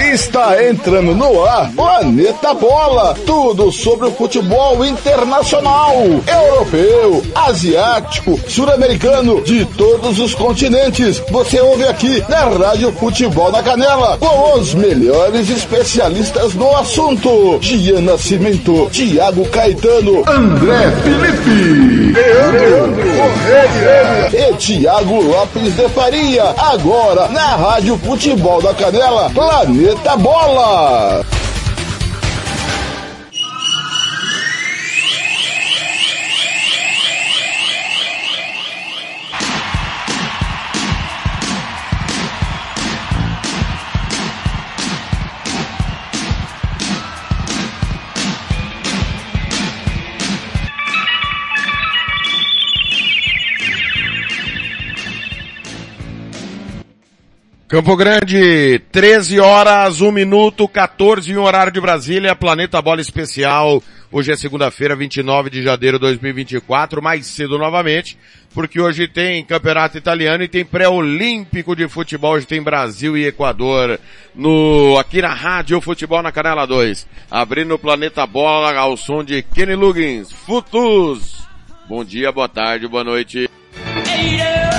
Está entrando no ar Planeta Bola. Tudo sobre o futebol internacional, europeu, asiático, sul-americano, de todos os continentes. Você ouve aqui na Rádio Futebol na Canela, com os melhores especialistas no assunto. Gian Nascimento, Thiago Caetano, André Felipe, Leandro Correia e Thiago Lopes de Faria. Agora na Rádio Futebol da Canela, Planeta Planeta Bola! Campo Grande, 13 horas, 1 minuto, 14 em horário de Brasília, Planeta Bola Especial. Hoje é segunda-feira, 29 de janeiro de 2024, mais cedo novamente, porque hoje tem Campeonato Italiano e tem pré-olímpico de futebol, hoje tem Brasil e Equador no, aqui na Rádio Futebol na Canela 2. Abrindo o Planeta Bola ao som de Kenny Luggins, Futus. Bom dia, boa tarde, boa noite. Hey, yeah.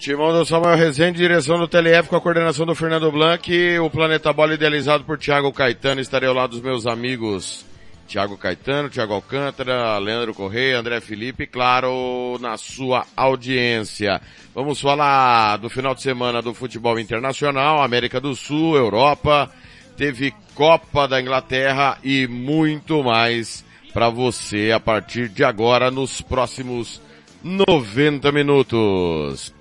Timão do Samuel Rezende, direção do TLF com a coordenação do Fernando Blanc, o Planeta Bola idealizado por Thiago Caetano, estarei ao lado dos meus amigos Thiago Caetano, Thiago Alcântara, Leandro Correia, André Felipe, claro, na sua audiência. Vamos falar do final de semana do futebol internacional, América do Sul, Europa, teve Copa da Inglaterra e muito mais para você a partir de agora nos próximos 90 minutos.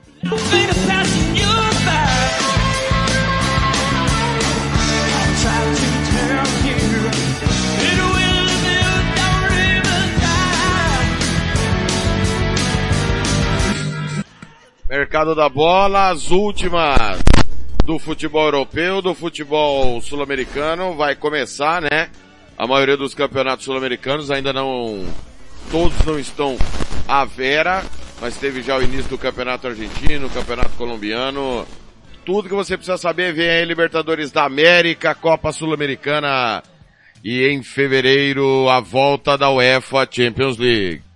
Mercado da bola, as últimas do futebol europeu, do futebol sul-americano, vai começar, né? A maioria dos campeonatos sul-americanos ainda não, todos não estão à vera, mas teve já o início do Campeonato Argentino, Campeonato Colombiano. Tudo que você precisa saber vem aí Libertadores da América, Copa Sul-Americana e em fevereiro a volta da UEFA Champions League.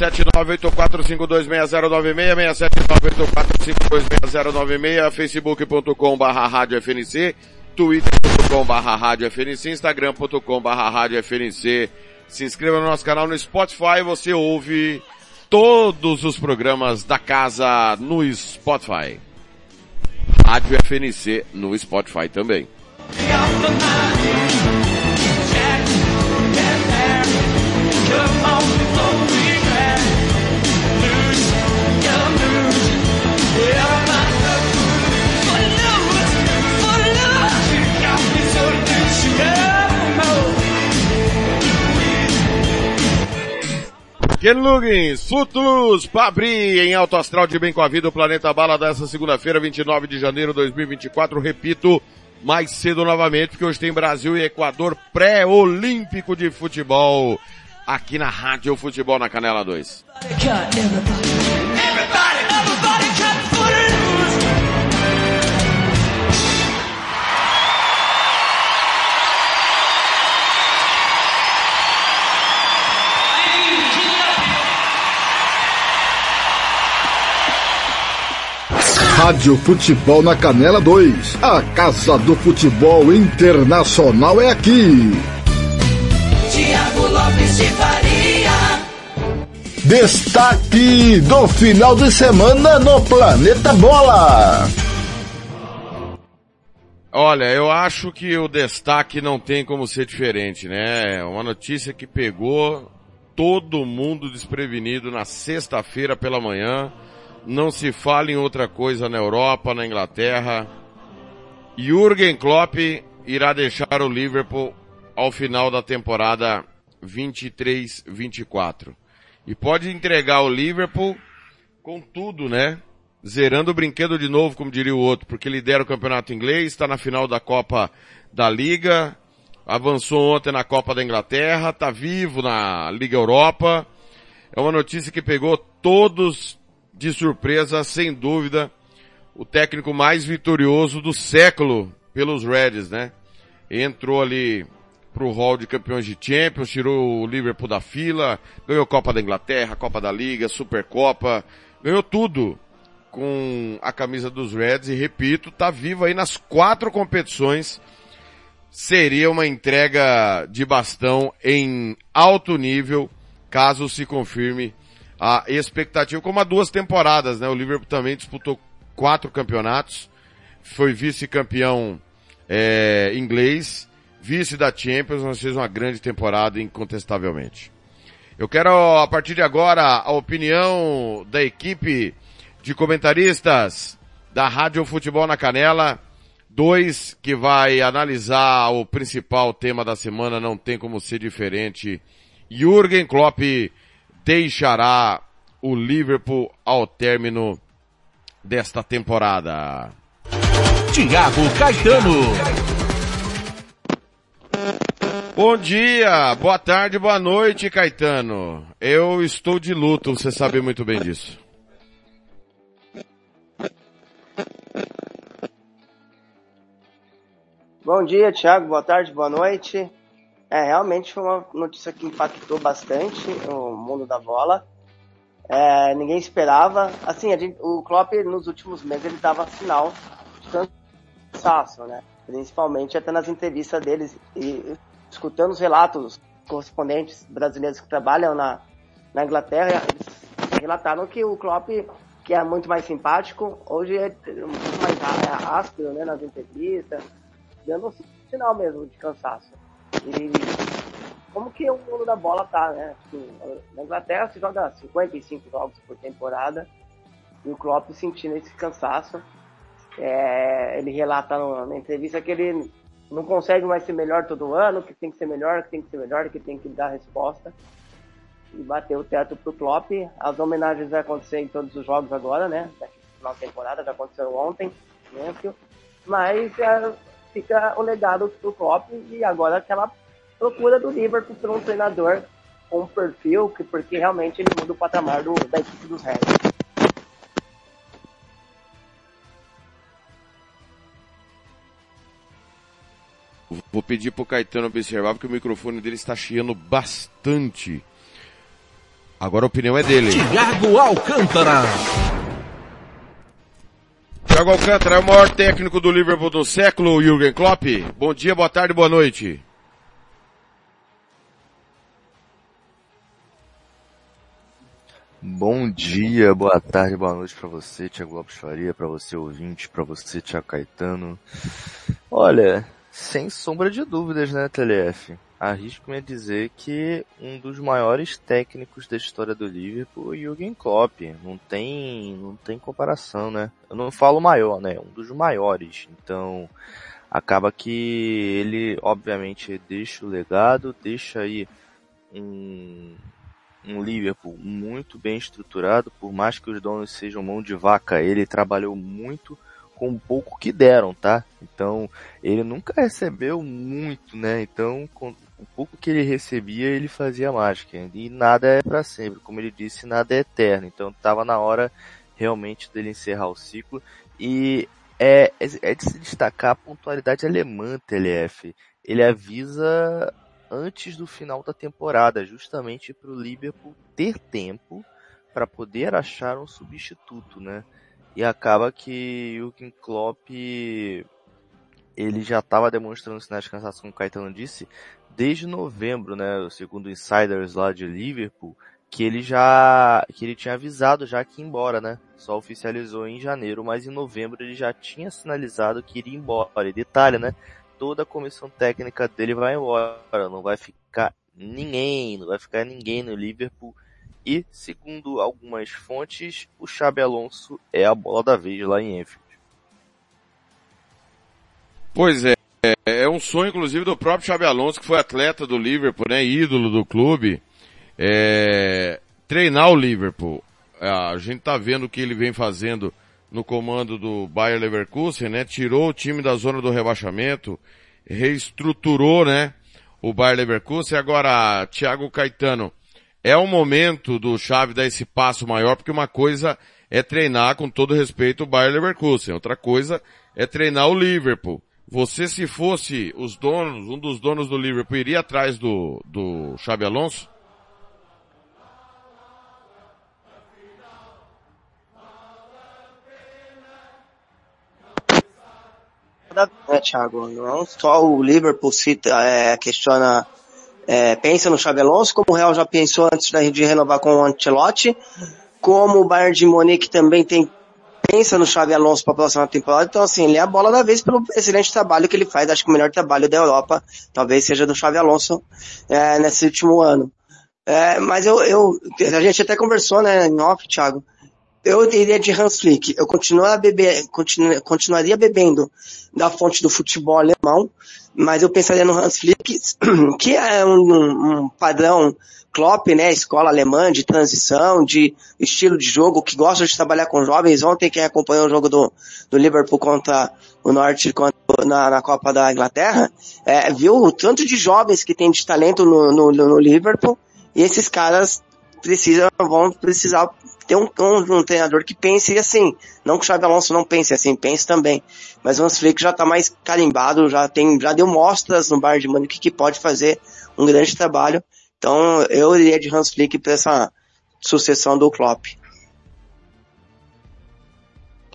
67984526096, 67984526096, facebook.com barra rádio FNC, twitter.com barra rádio FNC, instagram.com barra rádio FNC. Se inscreva no nosso canal no Spotify, você ouve todos os programas da casa no Spotify. Rádio FNC no Spotify também. Ken Lugins, Futus, Pabri, em Alto Astral de Bem com a Vida, o Planeta Bala dessa segunda-feira, 29 de janeiro de 2024. Repito, mais cedo novamente, porque hoje tem Brasil e Equador pré-olímpico de futebol aqui na Rádio Futebol na Canela 2. Rádio Futebol na Canela 2. A Casa do Futebol Internacional é aqui. Tiago Lopes de Faria. Destaque do final de semana no Planeta Bola. Olha, eu acho que o destaque não tem como ser diferente, né? Uma notícia que pegou todo mundo desprevenido na sexta-feira pela manhã. Não se fala em outra coisa na Europa, na Inglaterra. Jürgen Klopp irá deixar o Liverpool ao final da temporada 23-24. E pode entregar o Liverpool com tudo, né? Zerando o brinquedo de novo, como diria o outro, porque lidera o campeonato inglês, está na final da Copa da Liga, avançou ontem na Copa da Inglaterra, está vivo na Liga Europa. É uma notícia que pegou todos de surpresa, sem dúvida, o técnico mais vitorioso do século pelos Reds, né? Entrou ali pro hall de campeões de Champions, tirou o Liverpool da fila, ganhou Copa da Inglaterra, Copa da Liga, Supercopa, ganhou tudo com a camisa dos Reds e repito, tá vivo aí nas quatro competições. Seria uma entrega de bastão em alto nível, caso se confirme a expectativa, como há duas temporadas, né? O Liverpool também disputou quatro campeonatos, foi vice-campeão é, inglês, vice da Champions, mas fez uma grande temporada incontestavelmente. Eu quero, a partir de agora, a opinião da equipe de comentaristas da Rádio Futebol na Canela. Dois que vai analisar o principal tema da semana, não tem como ser diferente. Jürgen Klopp deixará o Liverpool ao término desta temporada. Tiago Caetano. Bom dia, boa tarde, boa noite, Caetano. Eu estou de luto, você sabe muito bem disso. Bom dia, Thiago. Boa tarde, boa noite. É, realmente foi uma notícia que impactou bastante o mundo da bola. É, ninguém esperava. Assim, gente, o Klopp nos últimos meses ele dava sinal de cansaço, né? Principalmente até nas entrevistas deles e escutando os relatos correspondentes brasileiros que trabalham na, na Inglaterra, eles relataram que o Klopp, que é muito mais simpático, hoje é muito mais áspero né, nas entrevistas, dando um sinal mesmo de cansaço. E como que o mundo da bola tá, né? Tipo, na Inglaterra se joga 55 jogos por temporada e o Klopp sentindo esse cansaço. É, ele relata na entrevista que ele não consegue mais ser melhor todo ano, que tem que ser melhor, que tem que ser melhor, que tem que dar resposta. E bater o teto pro Klopp. As homenagens vão acontecer em todos os jogos agora, né? No final da temporada, já aconteceu ontem, né? Mas é, fica o legado pro Klopp e agora aquela procura do Liverpool por um treinador com um perfil, que, porque realmente ele muda o patamar do, da equipe dos Reds. Vou pedir pro Caetano observar porque o microfone dele está chiando bastante. Agora a opinião é dele. Tiago Alcântara. Thiago Alcântara é o maior técnico do Liverpool do século, Jürgen Klopp. Bom dia, boa tarde, boa noite. Bom dia, boa tarde, boa noite para você, Thiago Lopes Faria, para você ouvinte, para você, Thiago Caetano. Olha, sem sombra de dúvidas, né, TLF? Arrisco-me a dizer que um dos maiores técnicos da história do Liverpool é Jürgen Klopp. Não tem, não tem comparação, né? Eu não falo maior, né? Um dos maiores. Então, acaba que ele, obviamente, deixa o legado, deixa aí um, um Liverpool muito bem estruturado, por mais que os donos sejam mão de vaca, ele trabalhou muito com o pouco que deram, tá? Então, ele nunca recebeu muito, né? Então, o pouco que ele recebia, ele fazia mágica. E nada é para sempre, como ele disse, nada é eterno. Então, tava na hora realmente dele encerrar o ciclo e é, é de se destacar a pontualidade alemã, TLF. Ele avisa antes do final da temporada, justamente para o Liverpool ter tempo para poder achar um substituto, né? e acaba que o Klopp ele já estava demonstrando sinais de cansaço, como o Caetano disse, desde novembro, né? Segundo insiders lá de Liverpool, que ele já que ele tinha avisado já que ia embora, né? Só oficializou em janeiro, mas em novembro ele já tinha sinalizado que iria embora. E detalhe, né? Toda a comissão técnica dele vai embora, não vai ficar ninguém, não vai ficar ninguém no Liverpool. E, segundo algumas fontes, o Xabi Alonso é a bola da vez lá em Enfield. Pois é, é um sonho inclusive do próprio Xabi Alonso, que foi atleta do Liverpool, né, ídolo do clube, é, treinar o Liverpool. A gente tá vendo o que ele vem fazendo no comando do Bayer Leverkusen, né, tirou o time da zona do rebaixamento, reestruturou, né, o Bayer Leverkusen. Agora, Thiago Caetano, é o momento do Xavi dar esse passo maior, porque uma coisa é treinar, com todo respeito, o Bayer Leverkusen, outra coisa é treinar o Liverpool. Você, se fosse os donos, um dos donos do Liverpool, iria atrás do, do Xabi Alonso? né, Thiago? Não só o Liverpool cita, é, questiona, é, pensa no Xabi Alonso, como o Real já pensou antes de renovar com o Ancelotti, como o Bayern de Munique também tem pensa no Xabi Alonso para a próxima temporada. Então, assim, ele é a bola da vez pelo excelente trabalho que ele faz. Acho que o melhor trabalho da Europa talvez seja do Xabi Alonso é, nesse último ano. É, mas eu, eu, a gente até conversou, né, em off, Thiago. Eu iria de Hans Flick. Eu continuaria, beber, continu, continuaria bebendo da fonte do futebol alemão, mas eu pensaria no Hans Flick, que é um, um padrão Klopp, né, escola alemã de transição, de estilo de jogo, que gosta de trabalhar com jovens. Ontem quem acompanhou o jogo do, do Liverpool contra o Norte na, na Copa da Inglaterra, é, viu o tanto de jovens que tem de talento no, no, no Liverpool, e esses caras precisam, vão precisar ter um, um, um, treinador que pense assim. Não que o Xabi Alonso não pense assim, pense também. Mas o Hans Flick já está mais carimbado, já tem, já deu mostras no Bayern de Munique que pode fazer um grande trabalho. Então eu iria de Hans Flick para essa sucessão do Klopp.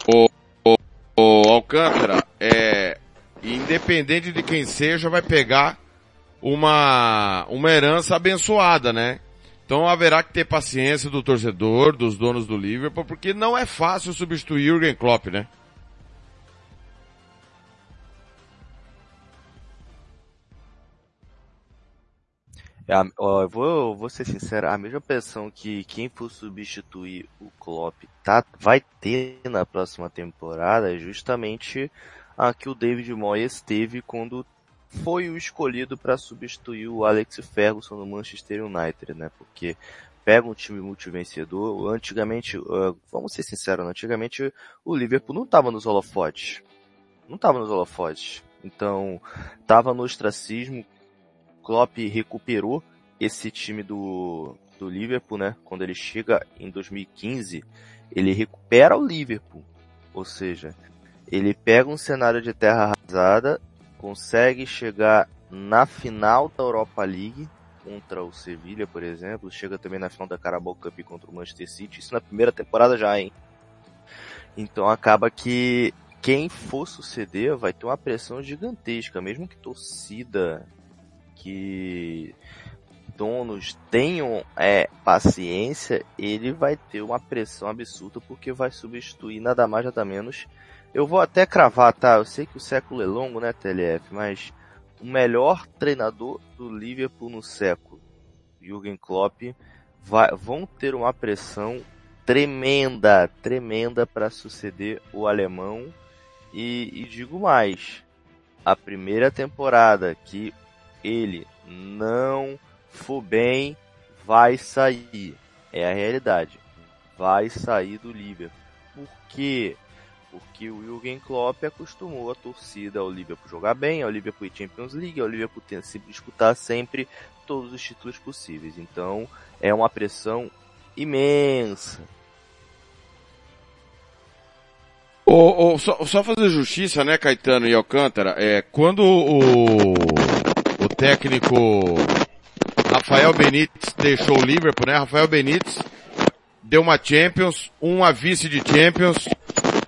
O, o, o Alcântara, é, independente de quem seja, vai pegar uma, uma herança abençoada, né? Então haverá que ter paciência do torcedor, dos donos do Liverpool, porque não é fácil substituir o Jürgen Klopp, né? É, ó, eu vou, vou ser sincero, a mesma pressão que quem for substituir o Klopp tá, vai ter na próxima temporada é justamente a que o David Moyes teve quando foi o escolhido para substituir o Alex Ferguson no Manchester United, né? Porque pega um time multivencedor, antigamente, uh, vamos ser sinceros, né? antigamente o Liverpool não estava nos holofotes. Não estava nos holofotes. Então, estava no ostracismo, Klopp recuperou esse time do, do Liverpool, né? Quando ele chega em 2015, ele recupera o Liverpool. Ou seja, ele pega um cenário de terra arrasada, consegue chegar na final da Europa League contra o Sevilha, por exemplo, chega também na final da Carabao Cup contra o Manchester City, isso na primeira temporada já, hein? Então acaba que quem for suceder vai ter uma pressão gigantesca, mesmo que torcida que donos tenham é, paciência, ele vai ter uma pressão absurda porque vai substituir nada mais nada menos. Eu vou até cravar, tá? Eu sei que o século é longo, né, TLF, mas o melhor treinador do Liverpool no século, Jürgen Klopp, vai, vão ter uma pressão tremenda, tremenda para suceder o alemão. E, e digo mais, a primeira temporada que ele não for bem, vai sair. É a realidade. Vai sair do Liverpool. Por quê? Porque o Jürgen Klopp acostumou a torcida ao Liverpool jogar bem, ao Liverpool Champions League, ao Liverpool ter disputar sempre todos os títulos possíveis. Então é uma pressão imensa. Oh, oh, só, só fazer justiça, né, Caetano e Alcântara, é, quando o, técnico Rafael Benítez deixou o Liverpool, né? Rafael Benítez deu uma Champions, uma vice de Champions,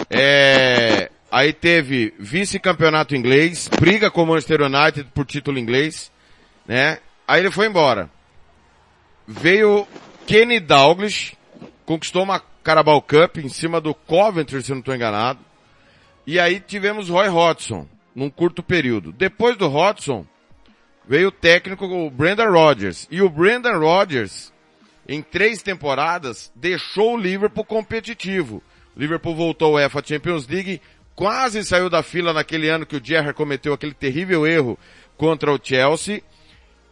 É, aí teve vice-campeonato inglês, briga com o Manchester United por título inglês, né? Aí ele foi embora. Veio Kenny Dalglish, conquistou uma Carabao Cup em cima do Coventry, se não estou enganado. E aí tivemos Roy Hodgson, num curto período. Depois do Hodgson, veio o técnico o Brendan Rodgers. E o Brendan Rodgers, em três temporadas, deixou o Liverpool competitivo. O Liverpool voltou ao UEFA Champions League, quase saiu da fila naquele ano que o Gerrard cometeu aquele terrível erro contra o Chelsea.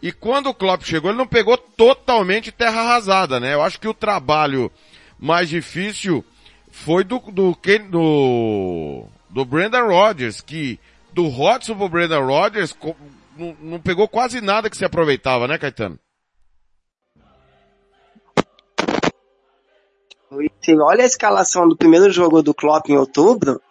E quando o Klopp chegou, ele não pegou totalmente terra arrasada, né? Eu acho que o trabalho mais difícil foi do, do, do, do Brendan Rodgers, que do Hodgson pro Brendan Rodgers não, pegou quase nada que se aproveitava, né, Caetano? Você olha a escalação do primeiro jogo do Klopp em outubro,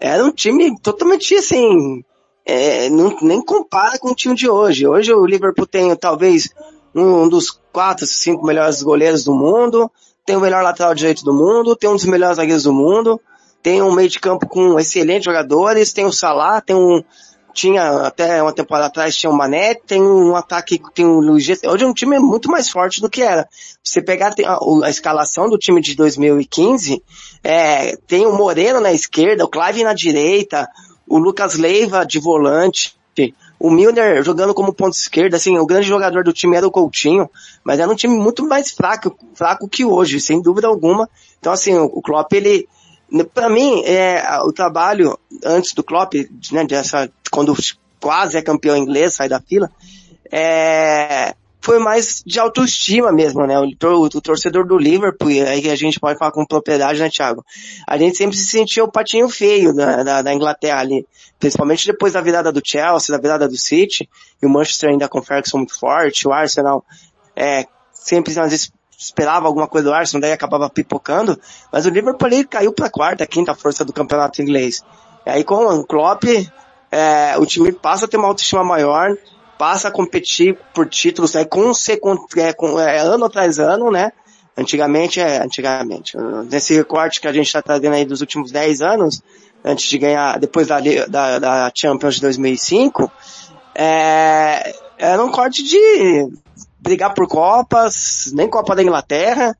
era um time totalmente assim, é, não, nem compara com o time de hoje. Hoje o Liverpool tem talvez um dos quatro, cinco melhores goleiros do mundo, tem o melhor lateral direito do mundo, tem um dos melhores zagueiros do mundo, tem um meio de campo com excelentes jogadores, tem o Salah, tem um, tinha até uma temporada atrás tinha o Mané, tem um ataque, tem o Luiz Hoje é um time muito mais forte do que era. Você pegar a, a escalação do time de 2015, é, tem o Moreno na esquerda, o Clive na direita, o Lucas Leiva de volante, o Milner jogando como ponto esquerda, assim, o grande jogador do time era o Coutinho, mas era um time muito mais fraco, fraco que hoje, sem dúvida alguma. Então, assim, o Klopp, ele, para mim, é, o trabalho antes do Klopp, né, dessa, quando quase é campeão inglês, sai da fila, é, foi mais de autoestima mesmo, né? O, o, o, torcedor do Liverpool, aí a gente pode falar com propriedade, né, Thiago? A gente sempre se sentia o patinho feio da, da, da, Inglaterra ali, principalmente depois da virada do Chelsea, da virada do City, e o Manchester ainda com Ferguson muito forte, o Arsenal, é, sempre vezes esperava alguma coisa do Arsenal, daí acabava pipocando, mas o Liverpool ali caiu para a quarta, quinta força do campeonato inglês. E aí com o Klopp, é, o time passa a ter uma autoestima maior, passa a competir por títulos é, com, é, com, é, ano atrás ano, né? Antigamente, é, antigamente, nesse recorte que a gente está trazendo aí dos últimos 10 anos, antes de ganhar, depois da, da, da Champions de 2005, é, era um corte de brigar por Copas, nem Copa da Inglaterra,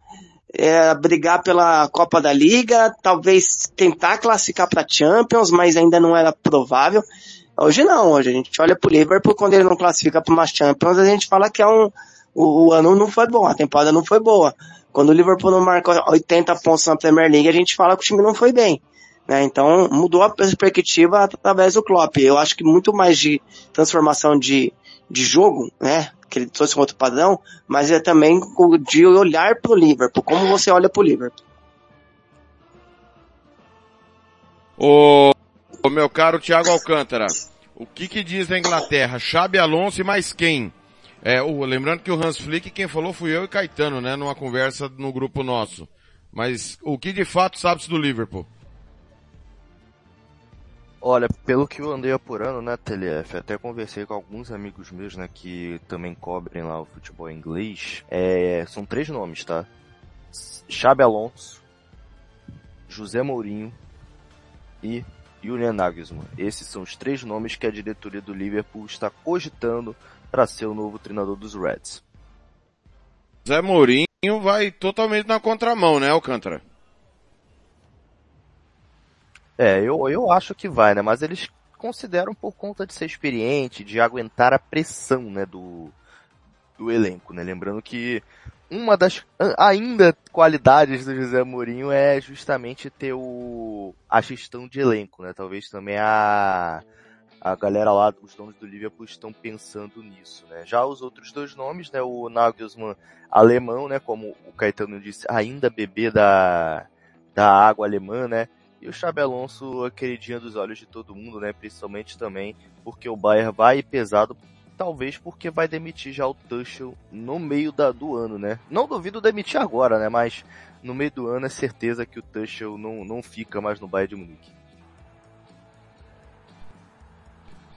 é, brigar pela Copa da Liga, talvez tentar classificar para Champions, mas ainda não era provável. Hoje não, hoje a gente olha pro Liverpool, quando ele não classifica para uma Champions, a gente fala que é um, o, o, ano não foi bom, a temporada não foi boa. Quando o Liverpool não marca 80 pontos na Premier League, a gente fala que o time não foi bem. Né? Então mudou a perspectiva através do Klopp. Eu acho que muito mais de transformação de, de jogo, né? Que ele trouxe um outro padrão, mas é também de olhar pro Liverpool, como você olha pro Liverpool. O, meu caro Thiago Alcântara, o que que diz da Inglaterra? Xabi Alonso e mais quem? É, o, lembrando que o Hans Flick quem falou fui eu e Caetano, né, numa conversa no grupo nosso. Mas o que de fato sabe-se do Liverpool? Olha, pelo que eu andei apurando, né, TLF, até conversei com alguns amigos meus, né, que também cobrem lá o futebol inglês. É, são três nomes, tá? Xabi Alonso, José Mourinho e Julian Nagelsmann. Esses são os três nomes que a diretoria do Liverpool está cogitando para ser o novo treinador dos Reds. Zé Mourinho vai totalmente na contramão, né, Alcântara? É, eu, eu acho que vai, né? Mas eles consideram por conta de ser experiente, de aguentar a pressão, né, do, do elenco, né? Lembrando que uma das ainda qualidades do José Mourinho é justamente ter o a gestão de elenco, né? Talvez também a a galera lá, os donos do Liverpool estão pensando nisso, né? Já os outros dois nomes, né? O Nagelsmann alemão, né? Como o Caetano disse, ainda bebê da da água alemã, né? E o Xabi Alonso, a queridinha dos olhos de todo mundo, né? Principalmente também porque o Bayern vai pesado talvez porque vai demitir já o Tuchel no meio da, do ano, né? Não duvido demitir agora, né? Mas no meio do ano é certeza que o Tuchel não, não fica mais no Bayern de Munique.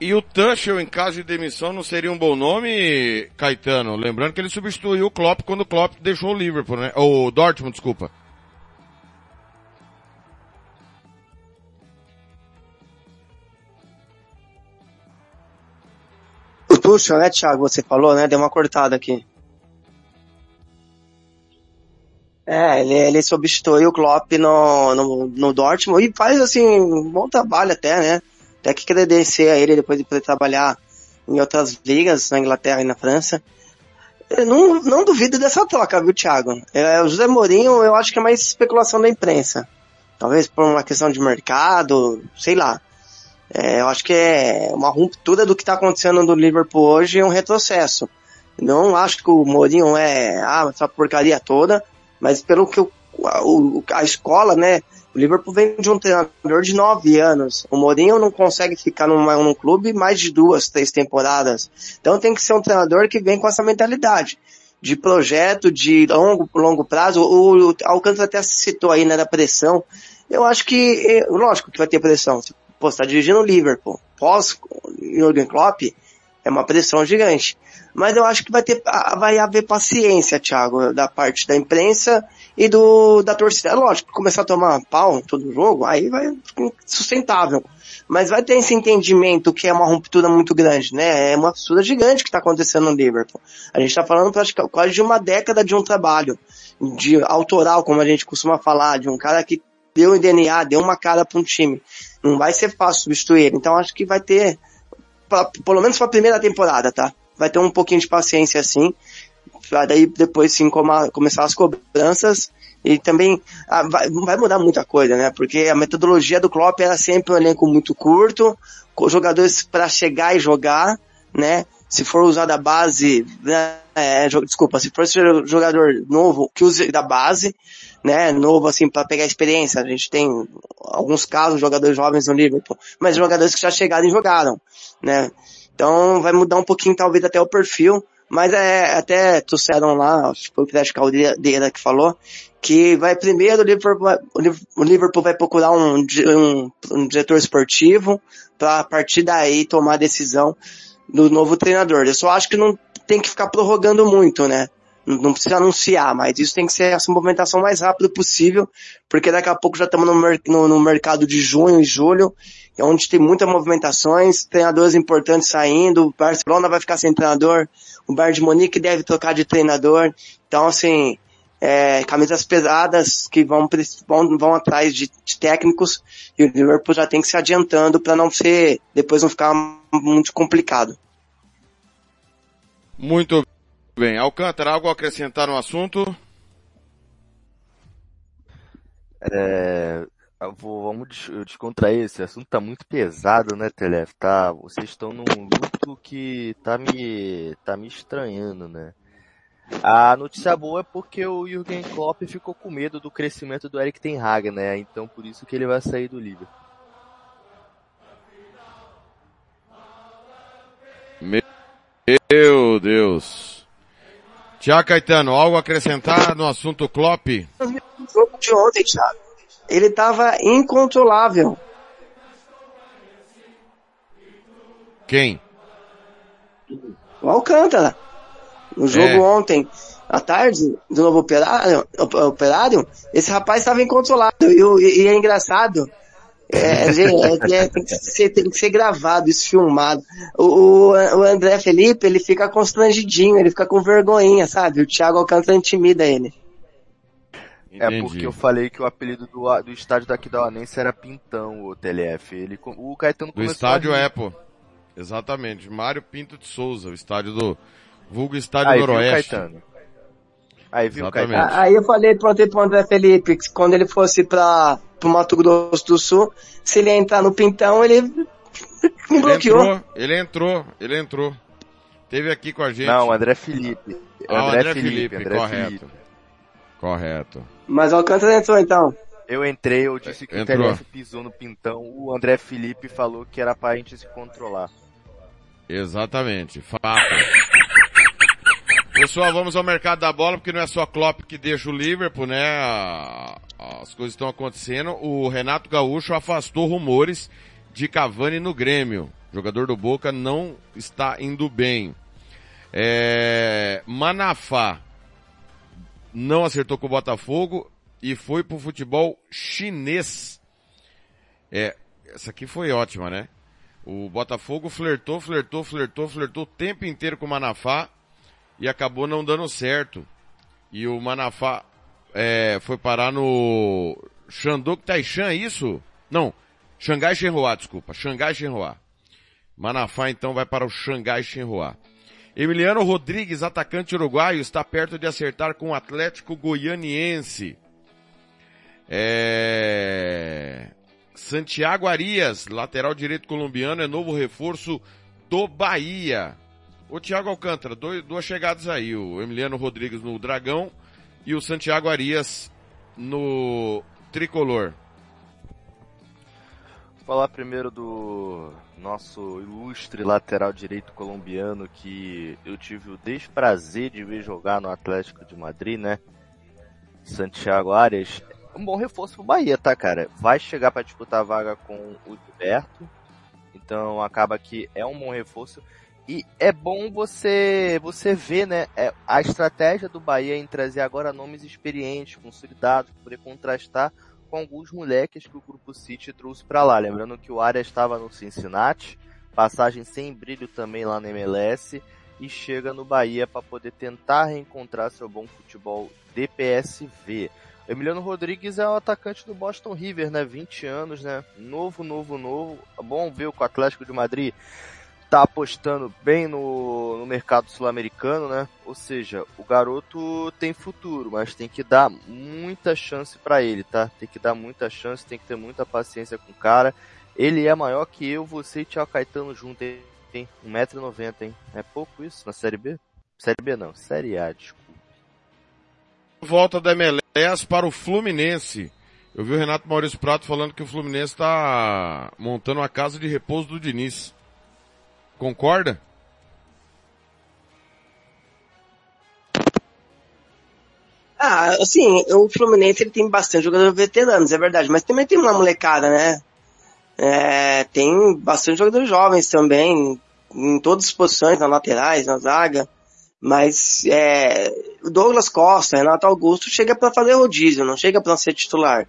E o Tuchel, em caso de demissão, não seria um bom nome, Caetano? Lembrando que ele substituiu o Klopp quando o Klopp deixou o Liverpool, né? O Dortmund, desculpa. Tuchel, né, Thiago? Você falou, né? Deu uma cortada aqui. É, ele, ele substitui o Klopp no, no, no Dortmund e faz, assim, um bom trabalho até, né? Até que credencia ele depois de poder trabalhar em outras ligas, na Inglaterra e na França. Eu não, não duvido dessa troca, viu, Thiago? É, o José Mourinho, eu acho que é mais especulação da imprensa. Talvez por uma questão de mercado, sei lá. É, eu acho que é uma ruptura do que está acontecendo no Liverpool hoje é um retrocesso. Não acho que o Mourinho é ah, essa porcaria toda, mas pelo que o, a, a escola, né, o Liverpool vem de um treinador de nove anos. O Mourinho não consegue ficar num clube mais de duas, três temporadas. Então tem que ser um treinador que vem com essa mentalidade de projeto de longo, longo prazo. O, o Alcântara até citou aí, né, da pressão. Eu acho que, é, lógico que vai ter pressão. Pô, você tá dirigindo o Liverpool. Pós Jürgen Klopp, é uma pressão gigante. Mas eu acho que vai ter, vai haver paciência, Thiago, da parte da imprensa e do, da torcida. É lógico, começar a tomar pau todo jogo, aí vai sustentável. Mas vai ter esse entendimento que é uma ruptura muito grande, né? É uma ruptura gigante que está acontecendo no Liverpool. A gente está falando praticamente quase de uma década de um trabalho, de autoral, como a gente costuma falar, de um cara que deu um DNA, deu uma cara para um time. Não vai ser fácil substituir ele. Então acho que vai ter, pra, pelo menos para a primeira temporada, tá? Vai ter um pouquinho de paciência assim para daí depois sim começar as cobranças e também ah, vai, vai, mudar muita coisa, né? Porque a metodologia do Klopp era sempre um elenco muito curto, com jogadores para chegar e jogar, né? Se for usar da base, né? É, desculpa, se for jogador novo que use da base, né? Novo assim para pegar experiência. A gente tem alguns casos jogadores jovens no Liverpool, mas jogadores que já chegaram e jogaram, né? Então vai mudar um pouquinho talvez até o perfil, mas é, até trouxeram lá, acho que foi o Caldeira que falou, que vai primeiro o Liverpool, o Liverpool vai procurar um, um, um diretor esportivo para a partir daí tomar a decisão do novo treinador. Eu só acho que não tem que ficar prorrogando muito, né? Não precisa anunciar, mas isso tem que ser essa movimentação mais rápida possível, porque daqui a pouco já estamos no, no, no mercado de junho e julho, onde tem muitas movimentações, treinadores importantes saindo, o Barcelona vai ficar sem treinador, o Bayern de Munique deve trocar de treinador. Então, assim, é, camisas pesadas que vão, vão, vão atrás de, de, técnicos e o Liverpool já tem que se adiantando para não ser, depois não ficar muito complicado. Muito bem. Alcântara, algo a acrescentar no assunto? É, vou, vamos descontrair, esse assunto tá muito pesado, né, Telef? Tá, vocês estão num luto que tá me, tá me estranhando, né? A notícia boa é porque o Jürgen Klopp ficou com medo do crescimento do Eric Ten Hag, né? Então por isso que ele vai sair do Liverpool. Meu Deus. Tiago Caetano, algo a acrescentar no assunto Klopp? O jogo de ontem, Thiago ele estava incontrolável. Quem? O Alcântara. No jogo é. ontem, à tarde, do novo operário, operário esse rapaz estava incontrolável. E, e, é engraçado. É, é, é, tem, que ser, tem que ser gravado, isso filmado. O, o, o, André Felipe, ele fica constrangidinho, ele fica com vergonhinha, sabe? O Thiago Alcântara intimida ele. Entendi. É porque eu falei que o apelido do, do estádio daqui da Onense era Pintão, o TLF. Ele, o Caetano Do estádio é, pô. Exatamente. Mário Pinto de Souza, o estádio do vulgo estádio Aí, Noroeste. Viu, Caetano? Aí viu Exatamente. Caetano. Aí eu falei pro André Felipe que quando ele fosse para pro Mato Grosso do Sul, se ele entrar no Pintão, ele me bloqueou. Ele entrou, ele entrou, ele entrou. Teve aqui com a gente. Não, André Felipe. Ah, André, André Felipe, Felipe André correto. Felipe. Correto. Mas o Alcântara entrou então. Eu entrei, eu disse que Entrou. o TLF pisou no pintão. O André Felipe falou que era pra gente se controlar. Exatamente, fato. Pessoal, vamos ao mercado da bola, porque não é só Klopp que deixa o Liverpool, né? As coisas estão acontecendo. O Renato Gaúcho afastou rumores de Cavani no Grêmio. O jogador do Boca não está indo bem. É... Manafá não acertou com o Botafogo e foi pro futebol chinês. É, essa aqui foi ótima, né? O Botafogo flertou, flertou, flertou, flertou o tempo inteiro com o Manafá e acabou não dando certo. E o Manafá é, foi parar no Shandok Taishan, é isso? Não, Xangai Shenhua, desculpa, Xangai Shenhua. Manafá então vai para o Xangai Shenhua. Emiliano Rodrigues, atacante uruguaio, está perto de acertar com o Atlético Goianiense. É... Santiago Arias, lateral direito colombiano, é novo reforço do Bahia. O Thiago Alcântara, dois, duas chegadas aí, o Emiliano Rodrigues no Dragão e o Santiago Arias no Tricolor. Vou falar primeiro do nosso ilustre lateral direito colombiano que eu tive o desprazer de ver jogar no Atlético de Madrid, né? Santiago Arias um bom reforço pro Bahia, tá, cara? Vai chegar para disputar a vaga com o Gilberto. Então acaba que é um bom reforço. E é bom você você ver, né, é, a estratégia do Bahia em trazer agora nomes experientes, consolidados, poder contrastar com alguns moleques que o Grupo City trouxe para lá. Lembrando que o Arias estava no Cincinnati, passagem sem brilho também lá na MLS, e chega no Bahia para poder tentar reencontrar seu bom futebol DPSV. Emiliano Rodrigues é o atacante do Boston River, né? 20 anos, né? Novo, novo, novo. É bom ver que o Atlético de Madrid tá apostando bem no, no mercado sul-americano, né? Ou seja, o garoto tem futuro, mas tem que dar muita chance para ele, tá? Tem que dar muita chance, tem que ter muita paciência com o cara. Ele é maior que eu, você e Thiago Caetano junto, hein? 1,90m, hein? É pouco isso na Série B? Série B não, Série A, desculpa volta da MLS para o Fluminense. Eu vi o Renato Maurício Prato falando que o Fluminense está montando a casa de repouso do Diniz. Concorda? Ah, assim, o Fluminense ele tem bastante jogadores veteranos, é verdade, mas também tem uma molecada, né? É, tem bastante jogadores jovens também, em todas as posições, nas laterais, na zaga. Mas é, Douglas Costa, Renato Augusto chega para fazer rodízio, não chega para ser titular.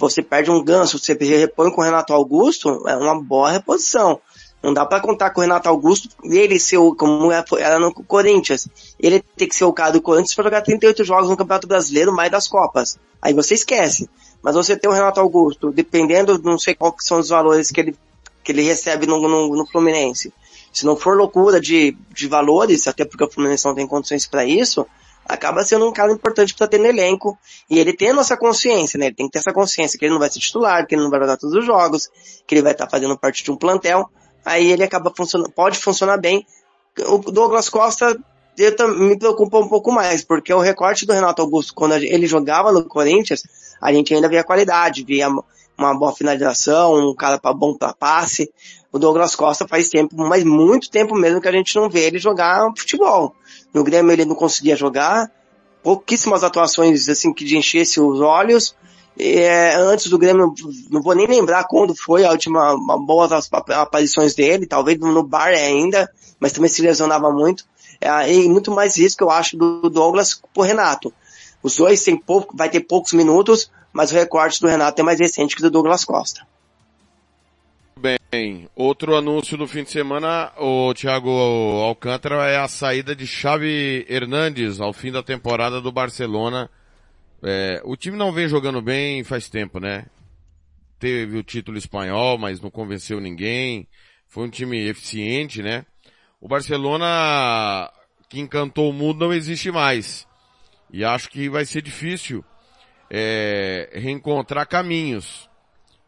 Você perde um ganso, você repõe com o Renato Augusto, é uma boa reposição. Não dá para contar com o Renato Augusto e ele ser o, como é, era no Corinthians. Ele tem que ser o cara do Corinthians para jogar 38 jogos no Campeonato Brasileiro, mais das Copas. Aí você esquece. Mas você tem o Renato Augusto, dependendo, não sei quais são os valores que ele, que ele recebe no, no, no Fluminense se não for loucura de, de valores, até porque o Fluminense não tem condições para isso, acaba sendo um cara importante para ter no elenco. E ele tem a nossa consciência, né? Ele tem que ter essa consciência que ele não vai ser titular, que ele não vai jogar todos os jogos, que ele vai estar tá fazendo parte de um plantel. Aí ele acaba funcionando, pode funcionar bem. O Douglas Costa me preocupa um pouco mais, porque o recorte do Renato Augusto, quando ele jogava no Corinthians, a gente ainda via qualidade, via uma boa finalização, um cara pra, bom para passe. O Douglas Costa faz tempo, mas muito tempo mesmo que a gente não vê ele jogar futebol. No Grêmio ele não conseguia jogar, pouquíssimas atuações assim que enchesse os olhos. É, antes do Grêmio, não vou nem lembrar quando foi a última uma boa aparições dele, talvez no bar ainda, mas também se lesionava muito. É, e muito mais isso que eu acho do Douglas pro Renato. Os dois tem pouco, vai ter poucos minutos, mas o recorte do Renato é mais recente que do Douglas Costa. Bem, outro anúncio do fim de semana, o Thiago Alcântara é a saída de Xavi Hernandes ao fim da temporada do Barcelona. É, o time não vem jogando bem faz tempo, né? Teve o título espanhol, mas não convenceu ninguém. Foi um time eficiente, né? O Barcelona que encantou o mundo não existe mais. E acho que vai ser difícil é, reencontrar caminhos.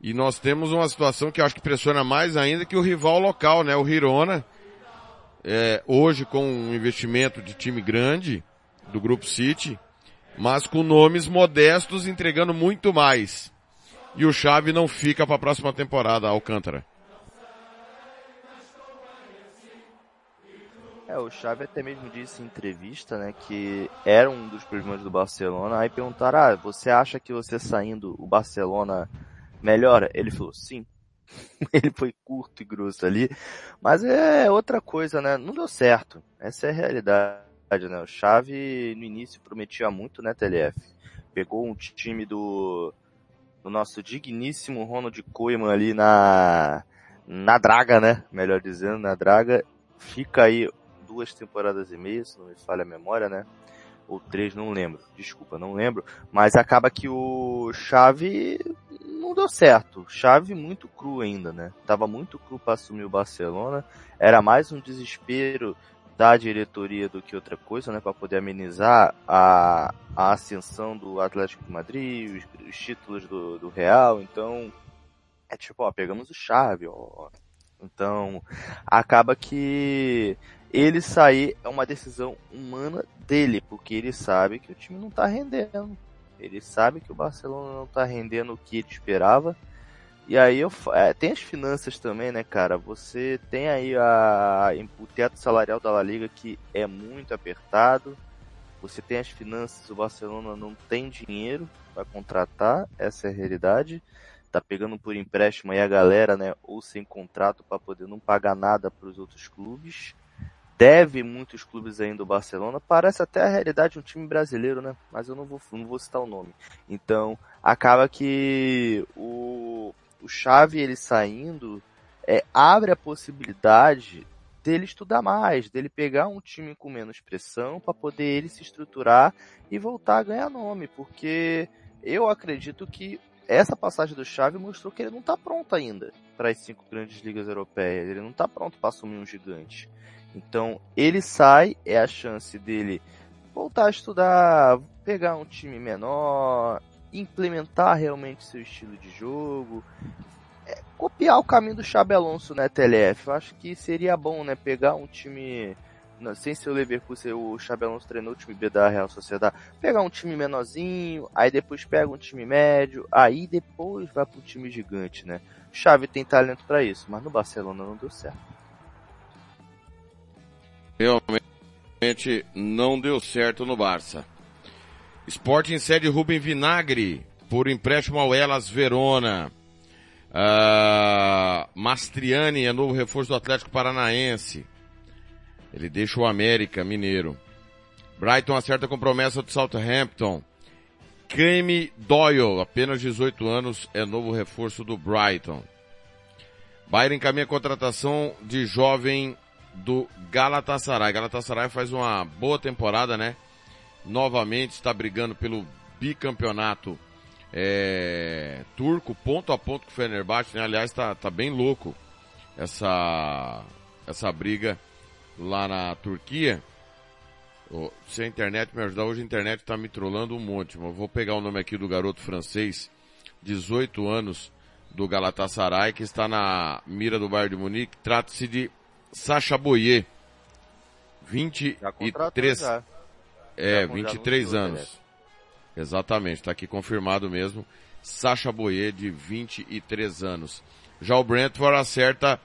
E nós temos uma situação que acho que pressiona mais ainda que o rival local, né? O Hirona, é, hoje com um investimento de time grande, do Grupo City, mas com nomes modestos entregando muito mais. E o Chave não fica para a próxima temporada, Alcântara. É, o Xavi até mesmo disse em entrevista, né, que era um dos problemas do Barcelona. Aí perguntaram, ah, você acha que você saindo o Barcelona melhora? Ele falou, sim. Ele foi curto e grosso ali. Mas é outra coisa, né? Não deu certo. Essa é a realidade, né? O Xavi no início prometia muito, né, TLF? Pegou um time do, do nosso digníssimo Ronald Koeman ali na, na draga, né? Melhor dizendo, na draga. Fica aí duas temporadas e meia, se não me falha a memória, né? Ou três, não lembro. Desculpa, não lembro. Mas acaba que o Chave não deu certo. Chave muito cru ainda, né? Tava muito cru para assumir o Barcelona. Era mais um desespero da diretoria do que outra coisa, né? Para poder amenizar a, a ascensão do Atlético de Madrid, os, os títulos do, do Real. Então, é tipo, ó, pegamos o Chave, ó. Então, acaba que ele sair é uma decisão humana dele, porque ele sabe que o time não tá rendendo. Ele sabe que o Barcelona não tá rendendo o que ele esperava. E aí eu, é, tem as finanças também, né, cara? Você tem aí a, o teto salarial da La Liga que é muito apertado. Você tem as finanças, o Barcelona não tem dinheiro para contratar, essa é a realidade. Tá pegando por empréstimo aí a galera, né, ou sem contrato para poder não pagar nada para os outros clubes deve muitos clubes ainda do Barcelona. Parece até a realidade de um time brasileiro, né? Mas eu não vou, não vou citar o nome. Então, acaba que o, o Xavi, ele saindo, é, abre a possibilidade dele estudar mais, dele pegar um time com menos pressão para poder ele se estruturar e voltar a ganhar nome, porque eu acredito que essa passagem do Xavi mostrou que ele não está pronto ainda para as cinco grandes ligas europeias, ele não está pronto para assumir um gigante. Então ele sai, é a chance dele voltar a estudar, pegar um time menor, implementar realmente seu estilo de jogo, é, copiar o caminho do Xabi Alonso, né, TLF. Eu acho que seria bom, né, pegar um time sem ser o Leverkusen, o Xabi Alonso treinou o time B da Real Sociedade, pegar um time menorzinho, aí depois pega um time médio, aí depois vai para um time gigante, né? Xavi tem talento para isso, mas no Barcelona não deu certo realmente não deu certo no Barça. Sporting cede Rubem Vinagre por empréstimo ao Elas Verona. Uh, Mastriani é novo reforço do Atlético Paranaense. Ele deixa o América Mineiro. Brighton acerta com promessa do Southampton. Creme Doyle, apenas 18 anos, é novo reforço do Brighton. Bayern encaminha a contratação de jovem do Galatasaray. Galatasaray faz uma boa temporada, né? Novamente está brigando pelo bicampeonato é, turco, ponto a ponto com o Fenerbahçe, né? Aliás, tá, tá bem louco essa, essa briga lá na Turquia. Oh, se a internet me ajudar, hoje a internet está me trollando um monte, mas vou pegar o nome aqui do garoto francês, 18 anos, do Galatasaray, que está na mira do Bayern de Munique. Trata-se de Sacha Boyer. 23. Já. É, já 23 anos. Exatamente, está aqui confirmado mesmo. Sacha Boyer, de 23 anos. Já o Brentford acerta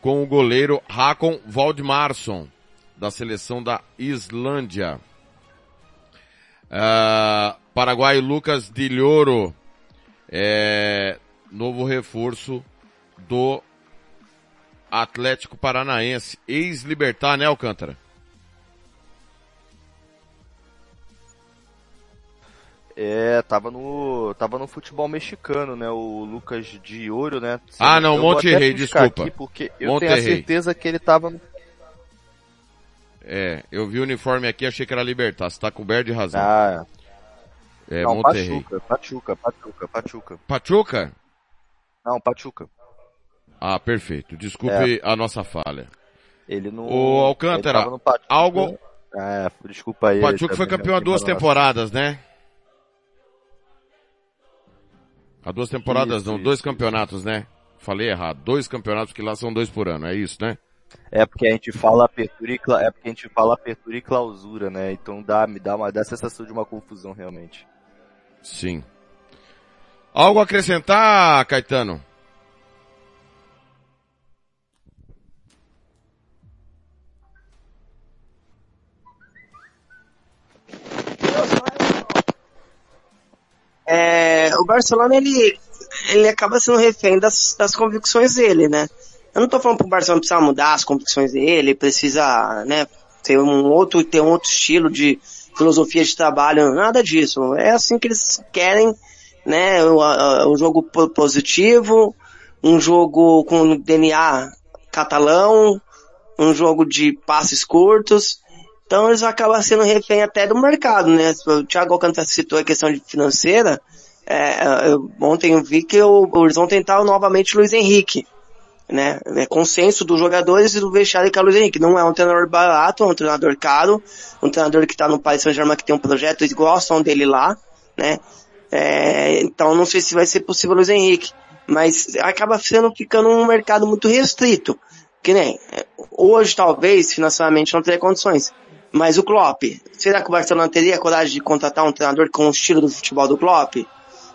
com o goleiro Hakon Valdemarsson, da seleção da Islândia. Uh, Paraguai Lucas Dilhoro, é, novo reforço do Atlético Paranaense, ex-Libertar, né, Alcântara? É, tava no, tava no futebol mexicano, né, o Lucas de Ouro, né? ah, não, Monterrey, desculpa. Porque eu tenho a certeza que ele tava no... É, eu vi o uniforme aqui achei que era Libertar, você tá coberto de razão. Ah, é, não, Monterrey. Pachuca, Pachuca, Pachuca, Pachuca. Pachuca? Não, Pachuca. Ah, perfeito. Desculpe é. a nossa falha. Ele não. O Alcântara, algo. É, desculpa aí. O Pachuca foi campeão há duas temporadas, né? Há duas temporadas, isso, não, isso, dois campeonatos, né? Falei errado. Dois campeonatos que lá são dois por ano, é isso, né? É porque a gente fala apertura e, é porque a gente fala apertura e clausura, né? Então dá, me dá uma dá a sensação de uma confusão realmente. Sim. Algo a acrescentar, Caetano? Barcelona ele, ele acaba sendo refém das, das convicções dele, né? Eu não tô falando que o Barcelona precisa mudar as convicções dele, precisa, né, ter um outro, ter um outro estilo de filosofia de trabalho, nada disso. É assim que eles querem, né, o jogo positivo, um jogo com DNA catalão, um jogo de passes curtos. Então eles acabam sendo refém até do mercado, né? O Thiago Alcântara citou a questão financeira. É, eu, ontem eu vi que o, eles vão tentar novamente Luiz Henrique. Né? É consenso dos jogadores e do vestiário que é o Luiz Henrique. Não é um treinador barato, é um treinador caro, um treinador que está no Paris Saint-Germain que tem um projeto, eles gostam dele lá, né? É, então não sei se vai ser possível o Luiz Henrique. Mas acaba sendo ficando um mercado muito restrito. Que nem, hoje talvez financeiramente não teria condições. Mas o Klopp, será que o Barcelona teria coragem de contratar um treinador com o estilo do futebol do Klopp?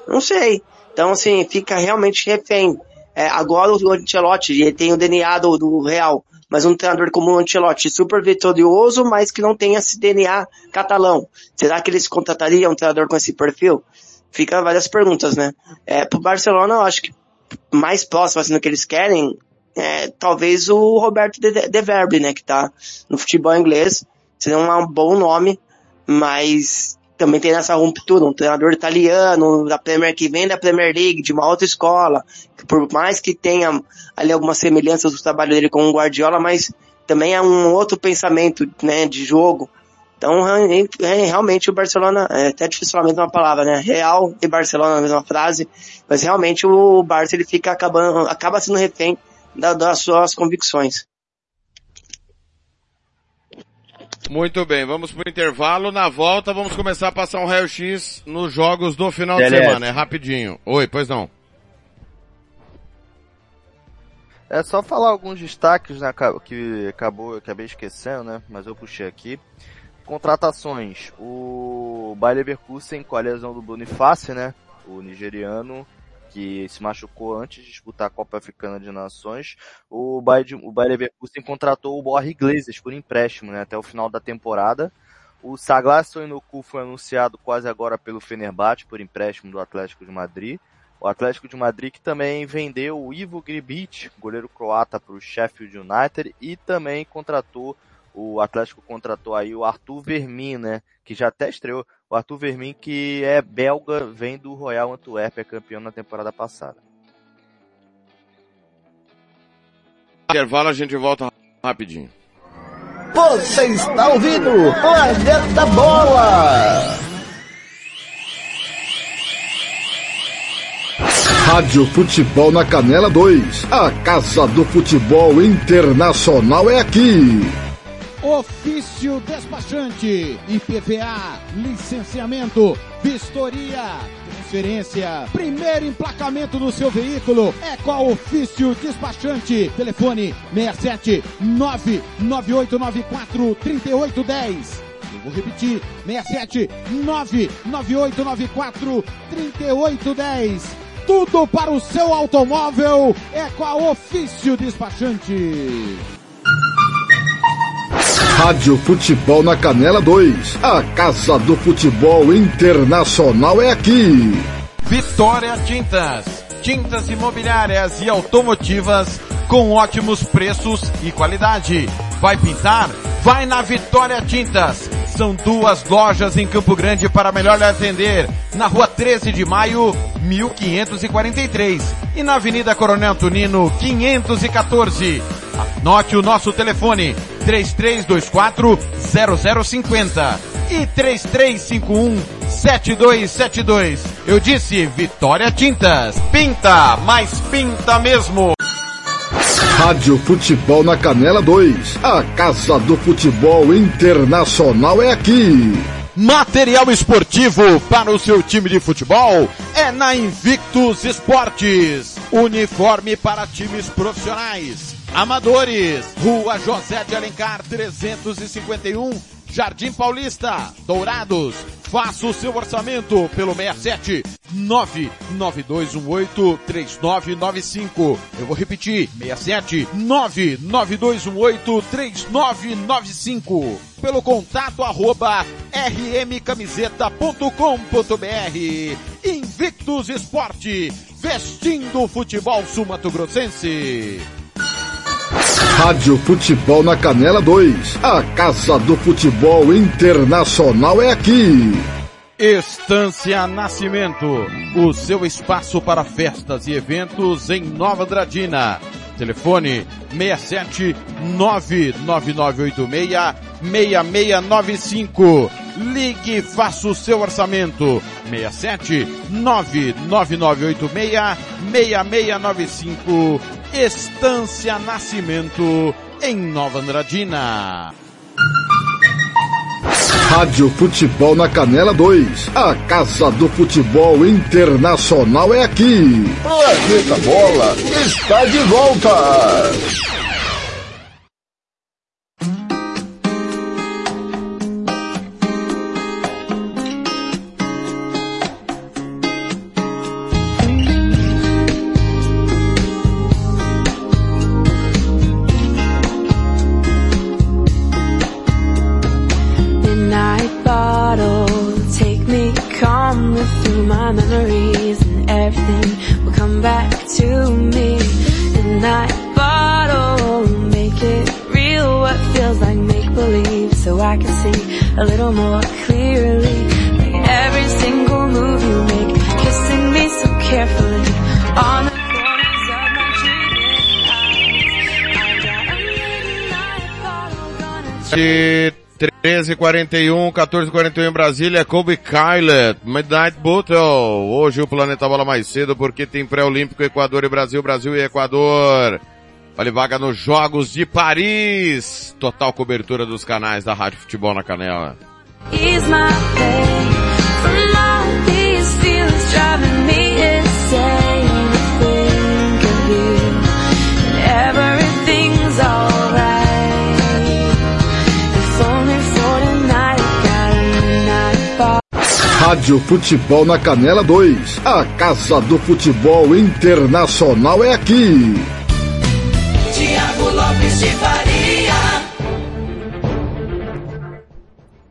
Não sei. Então assim, fica realmente refém. É, agora o Ancelotti, ele tem o DNA do, do Real, mas um treinador como o Ancelotti, super vitorioso, mas que não tem esse DNA catalão. Será que eles contratariam um treinador com esse perfil? Fica várias perguntas, né? É, pro Barcelona, eu acho que mais próximo, assim, do que eles querem, é, talvez o Roberto De, De Verbi, né, que tá no futebol inglês, seria um bom nome, mas também tem essa ruptura, um treinador italiano da Premier que vem da Premier League, de uma outra escola, que por mais que tenha ali algumas semelhanças do trabalho dele com o Guardiola, mas também é um outro pensamento, né, de jogo. Então, realmente o Barcelona, é até difícil falar a mesma palavra, né? Real e Barcelona na mesma frase, mas realmente o Barça ele fica acabando, acaba sendo refém das suas convicções. Muito bem, vamos pro intervalo. Na volta vamos começar a passar um raio-x nos jogos do final de semana. É rapidinho. Oi, pois não. É só falar alguns destaques né, que acabou, acabei esquecendo, né? Mas eu puxei aqui. Contratações. O Bayer Leverkusen com a lesão do Boniface, né? O nigeriano que se machucou antes de disputar a Copa Africana de Nações, o Bayer, o Bayer Leverkusen contratou o Borja Iglesias por empréstimo, né, até o final da temporada. O Saglas Soinoku foi anunciado quase agora pelo Fenerbahçe por empréstimo do Atlético de Madrid. O Atlético de Madrid que também vendeu o Ivo Gribic, goleiro croata, para o Sheffield United e também contratou o Atlético contratou aí o Arthur Vermin, né? Que já até estreou. O Arthur Vermin, que é belga, vem do Royal Antwerp, é campeão na temporada passada. Intervalo, a gente volta rapidinho. Você está ouvindo Planeta Bola! Rádio Futebol na Canela 2. A Casa do Futebol Internacional é aqui. Ofício despachante, IPVA, licenciamento, vistoria, transferência, primeiro emplacamento do seu veículo é com a Ofício Despachante. Telefone 67 99894 3810. Eu vou repetir, 67 99894 3810. Tudo para o seu automóvel é com a Ofício Despachante. Rádio Futebol na Canela 2. A Casa do Futebol Internacional é aqui. Vitória Tintas. Tintas imobiliárias e automotivas com ótimos preços e qualidade. Vai pintar? Vai na Vitória Tintas. São duas lojas em Campo Grande para melhor atender. Na rua 13 de maio, 1543. E na Avenida Coronel Tunino, 514. Anote o nosso telefone 3324 0050 e 3351 7272. Eu disse Vitória Tintas. Pinta, mas pinta mesmo. Rádio Futebol na Canela 2. A Casa do Futebol Internacional é aqui. Material esportivo para o seu time de futebol é na Invictus Esportes. Uniforme para times profissionais, amadores. Rua José de Alencar 351, Jardim Paulista, Dourados. Faça o seu orçamento pelo 67 99218 3995. Eu vou repetir, 67 99218 3995. Pelo contato arroba rmcamiseta.com.br. Invictus Esporte, vestindo o futebol sumatogrossense. Rádio Futebol na Canela 2. A Casa do Futebol Internacional é aqui. Estância Nascimento, o seu espaço para festas e eventos em Nova Andradina. Telefone 67 99986 6695. Ligue e faça o seu orçamento. 67 99986 6695. Estância Nascimento em Nova Andradina. Rádio Futebol na Canela 2. A Casa do Futebol Internacional é aqui. Planeta Bola está de volta. 13h41, 14h41 em Brasília, Kobe Kylet, Midnight Bottle. Hoje o Planeta Bola mais cedo porque tem pré-olímpico Equador e Brasil, Brasil e Equador. Vale vaga nos Jogos de Paris. Total cobertura dos canais da Rádio Futebol na Canela. Rádio Futebol na Canela 2. A Casa do Futebol Internacional é aqui. Tiago Lopes de Faria.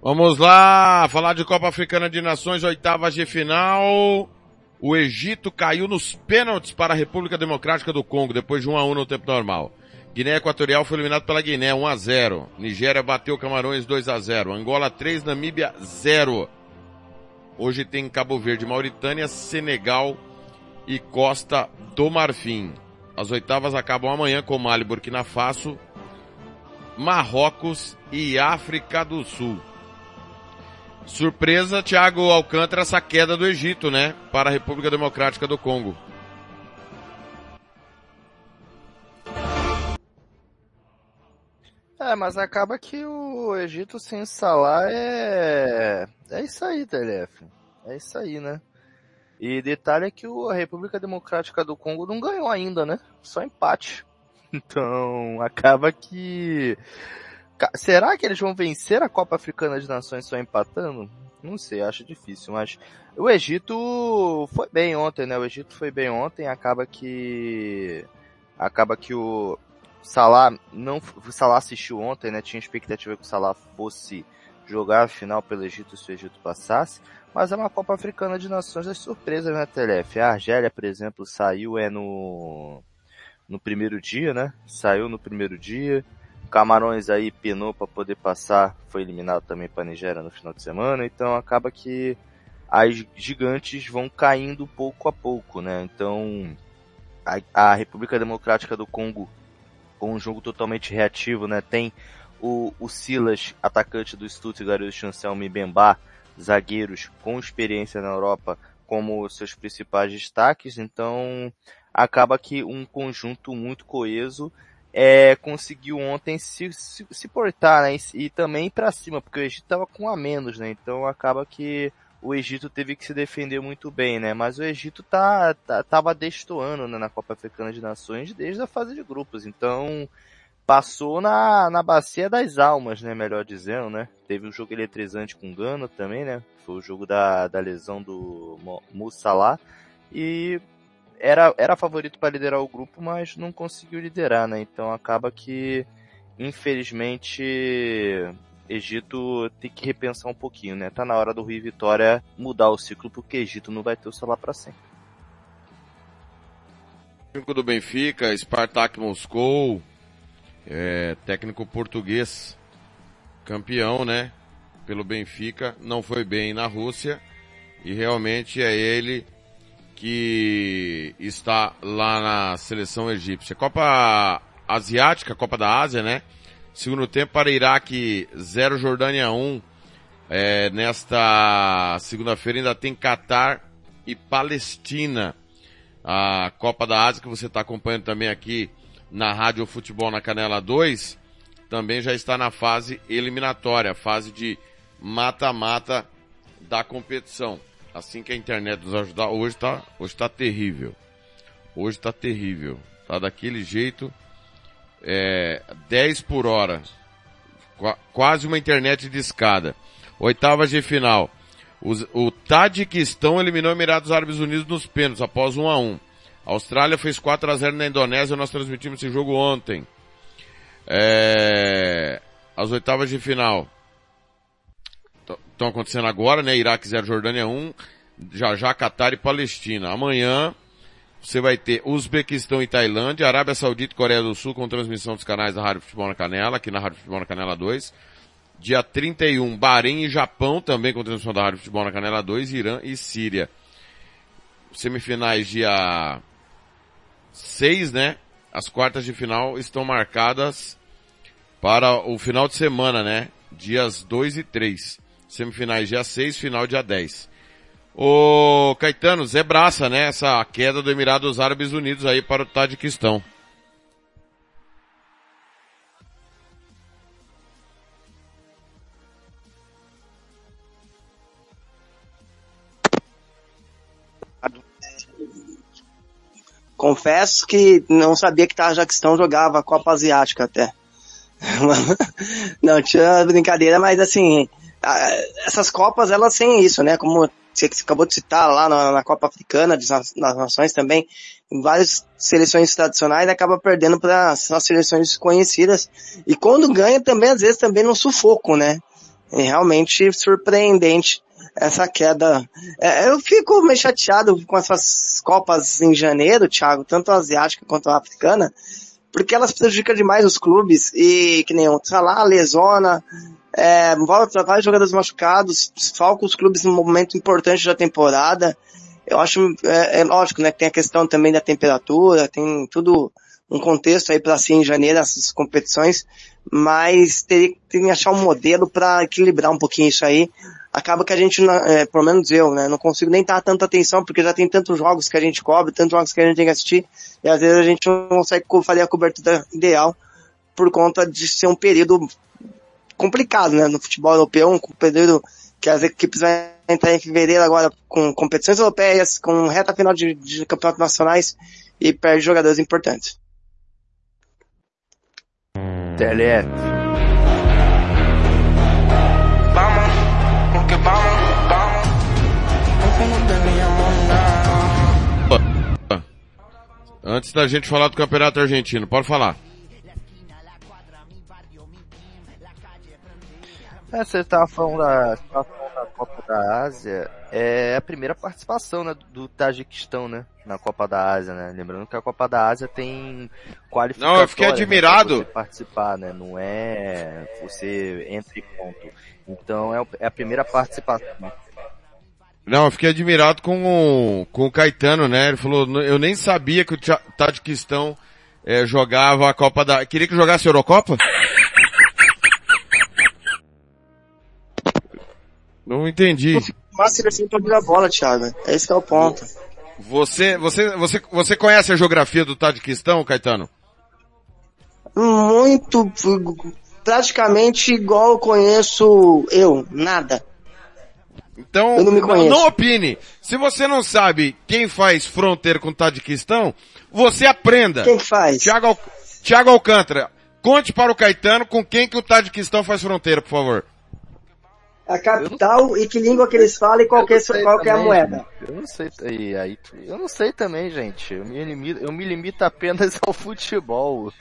Vamos lá, falar de Copa Africana de Nações, oitavas de final. O Egito caiu nos pênaltis para a República Democrática do Congo, depois de 1 a 1 no tempo normal. Guiné Equatorial foi eliminado pela Guiné, 1 a 0. Nigéria bateu Camarões 2 a 0. Angola 3, Namíbia 0. Hoje tem Cabo Verde, Mauritânia, Senegal e Costa do Marfim. As oitavas acabam amanhã com Mali, Burkina Faso, Marrocos e África do Sul. Surpresa, Thiago Alcântara, essa queda do Egito, né? Para a República Democrática do Congo. É, mas acaba que o Egito sem Salah é. É isso aí, TLF. É isso aí, né? E detalhe é que a República Democrática do Congo não ganhou ainda, né? Só empate. Então, acaba que. Será que eles vão vencer a Copa Africana de Nações só empatando? Não sei, acho difícil, mas o Egito foi bem ontem, né? O Egito foi bem ontem, acaba que acaba que o Salah não Salah assistiu ontem, né? Tinha expectativa que o Salah fosse jogar a final pelo Egito se o Egito passasse, mas é uma Copa Africana de Nações das surpresas, né, TLF? A Argélia, por exemplo, saiu é no no primeiro dia, né? Saiu no primeiro dia. Camarões aí penou para poder passar, foi eliminado também para Nigéria no final de semana, então acaba que as gigantes vão caindo pouco a pouco, né? Então a, a República Democrática do Congo com um jogo totalmente reativo, né? Tem o, o Silas, atacante do Stuttgart, e o Chancel Mbemba, zagueiros com experiência na Europa, como seus principais destaques, então acaba que um conjunto muito coeso é, conseguiu ontem se, se, se portar, né? E, e também para cima, porque o Egito estava com a menos, né? Então acaba que o Egito teve que se defender muito bem, né? Mas o Egito tá, tá tava destoando né, na Copa Africana de Nações desde a fase de grupos, então passou na, na bacia das almas, né? Melhor dizendo, né? Teve um jogo eletrizante com Gana também, né? Foi o jogo da, da lesão do Mussalah e era, era favorito para liderar o grupo, mas não conseguiu liderar, né? Então acaba que, infelizmente, Egito tem que repensar um pouquinho, né? Tá na hora do Rio Vitória mudar o ciclo, porque Egito não vai ter o Salah para sempre. Técnico do Benfica, Spartak Moscou, é, técnico português, campeão, né? Pelo Benfica, não foi bem na Rússia E realmente é ele que está lá na seleção egípcia. Copa Asiática, Copa da Ásia, né? Segundo tempo para Iraque 0, Jordânia 1. É, nesta segunda-feira ainda tem Catar e Palestina. A Copa da Ásia que você está acompanhando também aqui na Rádio Futebol na Canela 2, também já está na fase eliminatória, fase de mata-mata da competição. Assim que a internet nos ajudar, hoje está hoje tá terrível. Hoje está terrível. Tá daquele jeito, é, 10 por hora. Qu quase uma internet de escada. Oitavas de final. o Tadiquistão eliminou Emirados Árabes Unidos nos pênaltis após 1 a 1 a Austrália fez 4 a 0 na Indonésia, nós transmitimos esse jogo ontem. É, as oitavas de final estão acontecendo agora, né? Iraque 0, Jordânia 1, já já Catar e Palestina. Amanhã você vai ter Uzbequistão e Tailândia, Arábia Saudita e Coreia do Sul com transmissão dos canais da Rádio Futebol na Canela, aqui na Rádio Futebol na Canela 2. Dia 31, Bahrein e Japão também com transmissão da Rádio Futebol na Canela 2, Irã e Síria. Semifinais dia 6, né? As quartas de final estão marcadas para o final de semana, né? Dias 2 e 3. Semifinais dia 6, final dia 10. Ô Caetano, Zé Braça, né? Essa queda do Emirados Árabes Unidos aí para o Tadiquistão. Confesso que não sabia que Tajaquistão jogava Copa Asiática até. não, tinha brincadeira, mas assim, essas Copas elas têm isso, né? Como você acabou de citar lá na, na Copa Africana das Nações também, em várias seleções tradicionais acaba perdendo para as seleções conhecidas. E quando ganha também, às vezes, também no sufoco, né? É realmente surpreendente essa queda. É, eu fico meio chateado com essas Copas em janeiro, Thiago, tanto a asiática quanto a africana, porque elas prejudicam demais os clubes e que nem o Salah, lesona, é, vários jogadores machucados, falca os clubes num momento importante da temporada. Eu acho, é, é lógico, né, que tem a questão também da temperatura, tem tudo um contexto aí para ser em janeiro essas competições, mas teria que achar um modelo para equilibrar um pouquinho isso aí acaba que a gente, é, pelo menos eu, né, não consigo nem dar tanta atenção porque já tem tantos jogos que a gente cobre, tantos jogos que a gente tem que assistir, e às vezes a gente não consegue fazer a cobertura ideal por conta de ser um período complicado, né, no futebol europeu, um período que as equipes vão entrar em fevereiro agora com competições europeias, com reta final de, de campeonatos nacionais e perde jogadores importantes. TLF. Antes da gente falar do Campeonato Argentino, pode falar. É, você estava falando, da, falando da Copa da Ásia, é a primeira participação né, do Tajiquistão, né? Na Copa da Ásia, né? Lembrando que a Copa da Ásia tem qualificação. Não, eu fiquei admirado. Né, participar, né? Não é você entra e ponto. Então é, é a primeira participação. Não, eu fiquei admirado com o, com o Caetano, né? Ele falou, eu nem sabia que o Tadquistão é, jogava a Copa da... Queria que jogasse a Eurocopa? Não entendi. Uma seleção pra virar bola, Thiago. É esse que é o ponto. Você, você, você, você conhece a geografia do Tadquistão, Caetano? Muito, praticamente igual eu conheço eu, nada. Então, não, não, não, opine. Se você não sabe quem faz fronteira com o Tadiquistão, você aprenda. Quem faz? Tiago, Al... Tiago Alcântara, conte para o Caetano com quem que o Tadiquistão faz fronteira, por favor. A capital e que língua que eles falam e qual, que, é, qual que é a moeda. Eu não sei, aí, aí, eu não sei também, gente. Eu me limito, eu me limito apenas ao futebol.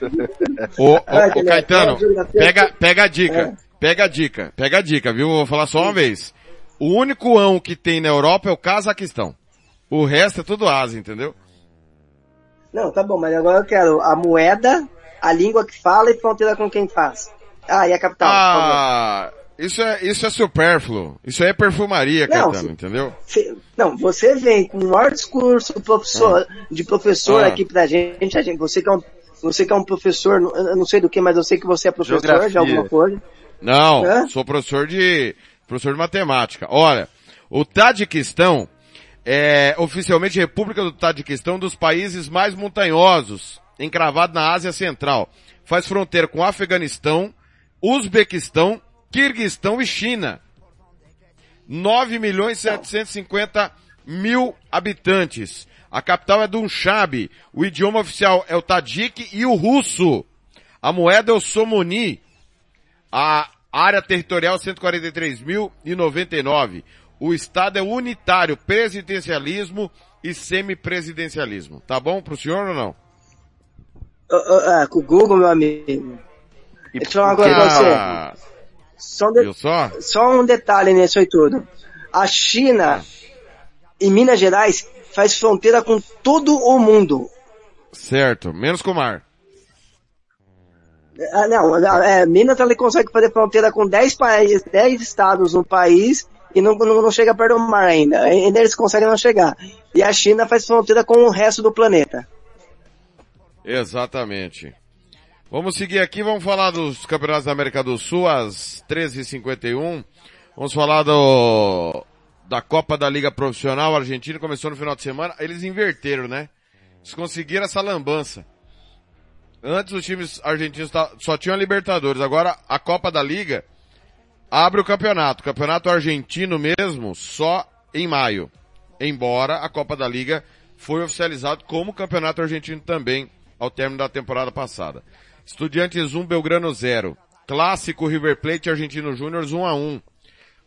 Ô, ô, ô Caetano, pega, pega a dica. É. Pega a dica, pega a dica, viu? Vou falar só uma vez. O único ão que tem na Europa é o Cazaquistão. O resto é tudo Ásia, entendeu? Não, tá bom, mas agora eu quero a moeda, a língua que fala e fronteira com quem faz. Ah, e a capital, ah, isso é, isso é supérfluo. Isso é perfumaria, Não, Caetano, se- entendeu? Cê- não, você vem com o maior discurso professor, de professor Ah. aqui pra gente, a gente, você que é um, você que é um professor, eu não sei do que, mas eu sei que você é professor Geografia. de alguma coisa. Não, Hã? sou professor de, professor de matemática. Olha, o Tadiquistão é oficialmente República do Tadiquistão, um dos países mais montanhosos, encravado na Ásia Central. Faz fronteira com Afeganistão, Uzbequistão, Quirguistão e China. 9 milhões e 750 mil habitantes. A capital é Dunchab. O idioma oficial é o Tadjik e o russo. A moeda é o Somoni. A área territorial 143.099. O estado é unitário, presidencialismo e semipresidencialismo. Tá bom pro senhor ou não? Ah, com o Google, meu amigo. E Deixa eu falar uma coisa pra você. Ah, Só um, de- só? só um detalhe nisso aí tudo. A China e Minas Gerais faz fronteira com todo o mundo. Certo, menos com o mar. Ah, não, não, é, Minas ela consegue fazer fronteira com 10 países, 10 estados no país e não, não, não chega perto do mar ainda. Ainda eles conseguem não chegar. E a China faz fronteira com o resto do planeta. Exatamente. Vamos seguir aqui, vamos falar dos campeonatos da América do Sul, às 13h51. Vamos falar do, da Copa da Liga Profissional Argentina, começou no final de semana. Eles inverteram, né? Eles conseguiram essa lambança. Antes os times argentinos só tinham a Libertadores, agora a Copa da Liga abre o campeonato. O campeonato argentino mesmo só em maio. Embora a Copa da Liga foi oficializado como campeonato argentino também ao término da temporada passada. Estudiantes 1, Belgrano 0. Clássico River Plate Argentino Júnior 1 a 1.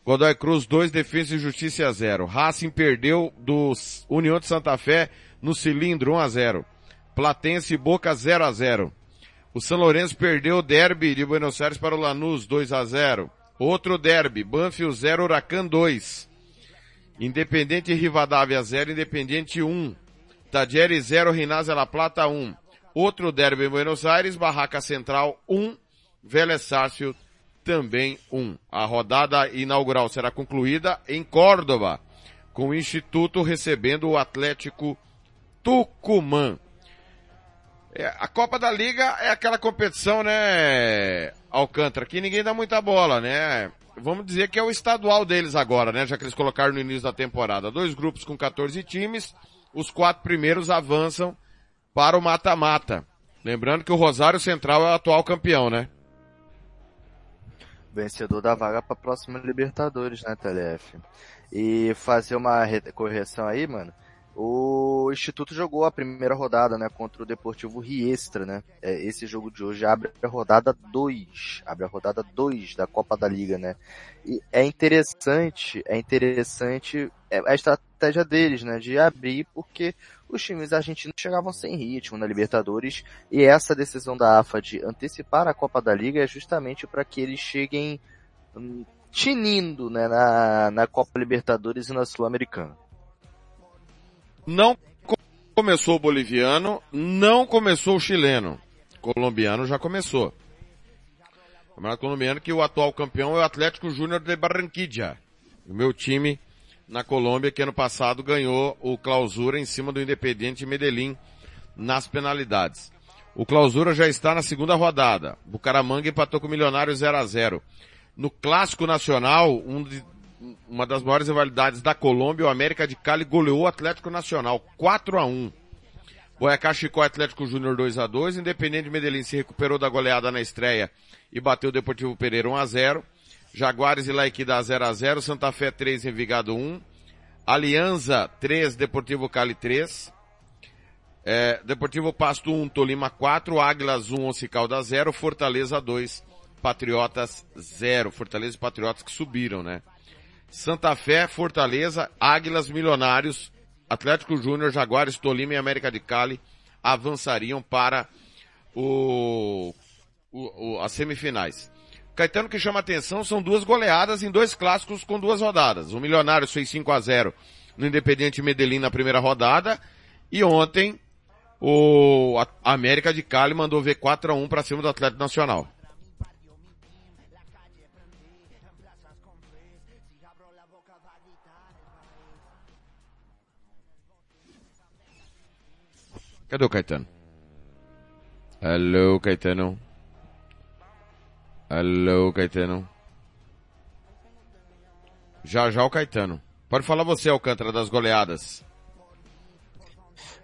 Godoy Cruz 2, Defesa e Justiça 0. Racing perdeu do União de Santa Fé no cilindro 1 a 0. Platense e Boca 0 a 0. O São Lourenço perdeu o derby de Buenos Aires para o Lanús 2 a 0. Outro derby, Banfield 0, Huracan 2. Independente Rivadavia 0, Independente 1. Tadjeri 0, Rinazia La Plata 1. Outro derby em Buenos Aires, Barraca Central 1, Vélez Sarsfield também 1. A rodada inaugural será concluída em Córdoba, com o Instituto recebendo o Atlético Tucumã. É, a Copa da Liga é aquela competição, né, Alcântara, que ninguém dá muita bola, né? Vamos dizer que é o estadual deles agora, né? Já que eles colocaram no início da temporada. Dois grupos com 14 times, os quatro primeiros avançam para o mata-mata. Lembrando que o Rosário Central é o atual campeão, né? vencedor da vaga para a próxima Libertadores, né, TLF? E fazer uma re- correção aí, mano. O Instituto jogou a primeira rodada, né, contra o Deportivo Riestra, né? É, esse jogo de hoje abre a rodada 2, abre a rodada 2 da Copa da Liga, né? E é interessante, é interessante é, a estratégia deles, né, de abrir porque os times argentinos chegavam sem ritmo na Libertadores e essa decisão da AFA de antecipar a Copa da Liga é justamente para que eles cheguem hum, tinindo né, na, na Copa Libertadores e na Sul-Americana. Não co- começou o boliviano, não começou o chileno. Colombiano já começou. O Campeonato colombiano que o atual campeão é o Atlético Júnior de Barranquilla. O meu time na Colômbia que ano passado ganhou o clausura em cima do Independiente Medellín nas penalidades. O clausura já está na segunda rodada. Bucaramanga empatou com o Milionário 0 a 0 No Clássico Nacional, um uma das maiores rivalidades da Colômbia, o América de Cali goleou o Atlético Nacional 4 a 1. Boyacá Chicó Atlético Júnior 2 a 2, Independente Medellín se recuperou da goleada na estreia e bateu o Deportivo Pereira 1 a 0. Jaguares e Laiquida 0 a 0, Santa Fé 3 Envigado 1, Alianza 3 Deportivo Cali 3. É, Deportivo Pasto 1, Tolima 4, Águilas 1, Once Caldas 0, Fortaleza 2, Patriotas 0. Fortaleza e Patriotas que subiram, né? Santa Fé, Fortaleza, Águilas, Milionários, Atlético Júnior, Jaguares, Tolima e América de Cali avançariam para o, o- o- as semifinais. Caetano que chama atenção são duas goleadas em dois clássicos com duas rodadas. O Milionários fez 5 a 0 no Independiente Medellín na primeira rodada e ontem o América de Cali mandou ver 4 a 1 para cima do Atlético Nacional. Cadê o Caetano? Alô, Caetano. Alô, Caetano. Já já o Caetano. Pode falar você, Alcântara, das goleadas.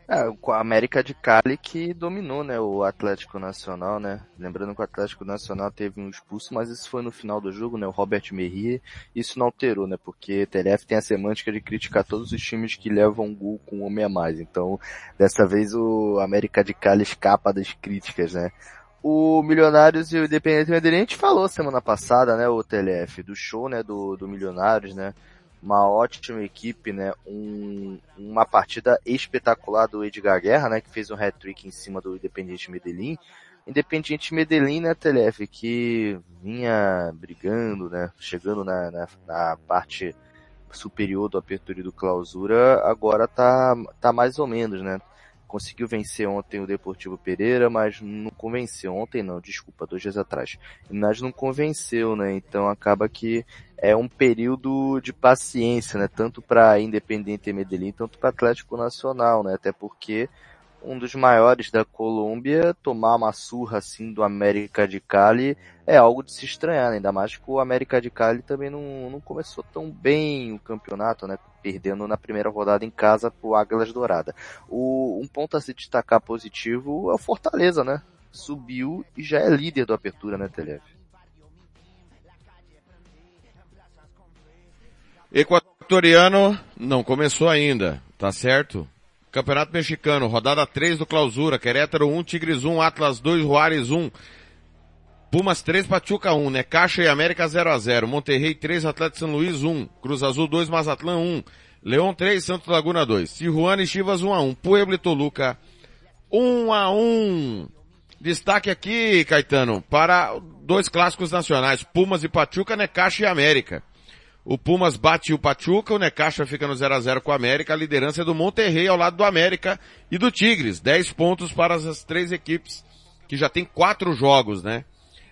É, com a América de Cali que dominou, né, o Atlético Nacional, né? Lembrando que o Atlético Nacional teve um expulso, mas isso foi no final do jogo, né? O Robert Merrier. Isso não alterou, né? Porque TLF tem a semântica de criticar todos os times que levam gol com um homem a mais. Então, dessa vez o América de Cali escapa das críticas, né? O Milionários e o Independente Medellín, a gente falou semana passada, né, o TLF, do show, né, do, do Milionários, né? Uma ótima equipe, né? Um, uma partida espetacular do Edgar Guerra, né? Que fez um hat-trick em cima do Independiente Medellín. Independiente Medellín, né, Telef, que vinha brigando, né? Chegando na, na, na parte superior do apertura e do clausura, agora tá, tá mais ou menos, né? Conseguiu vencer ontem o Deportivo Pereira, mas não convenceu. Ontem não, desculpa, dois dias atrás. Mas não convenceu, né? Então acaba que é um período de paciência, né? Tanto para Independente Medellín, tanto para Atlético Nacional, né? Até porque um dos maiores da Colômbia tomar uma surra assim do América de Cali é algo de se estranhar, né? ainda mais que o América de Cali também não, não começou tão bem o campeonato, né? Perdendo na primeira rodada em casa pro Águilas Dourada. O, um ponto a se destacar positivo é o Fortaleza, né? Subiu e já é líder do Apertura, né, Telef? Equatoriano não começou ainda, tá certo? Campeonato Mexicano, rodada 3 do Clausura, Querétaro 1, Tigres 1, Atlas 2, Juárez 1, Pumas 3, Pachuca 1, Necaxa e América 0 a 0 Monterrey 3, Atlético São Luís 1, Cruz Azul 2, Mazatlán 1, Leão 3, Santos Laguna 2, Tijuana e Chivas 1 a 1, Puebla e Toluca 1 a 1. Destaque aqui, Caetano, para dois clássicos nacionais, Pumas e Pachuca, Necaxa e América. O Pumas bate o Pachuca, o Necaxa fica no 0 a 0 com o América, a liderança é do Monterrey ao lado do América e do Tigres. 10 pontos para as três equipes que já tem quatro jogos, né?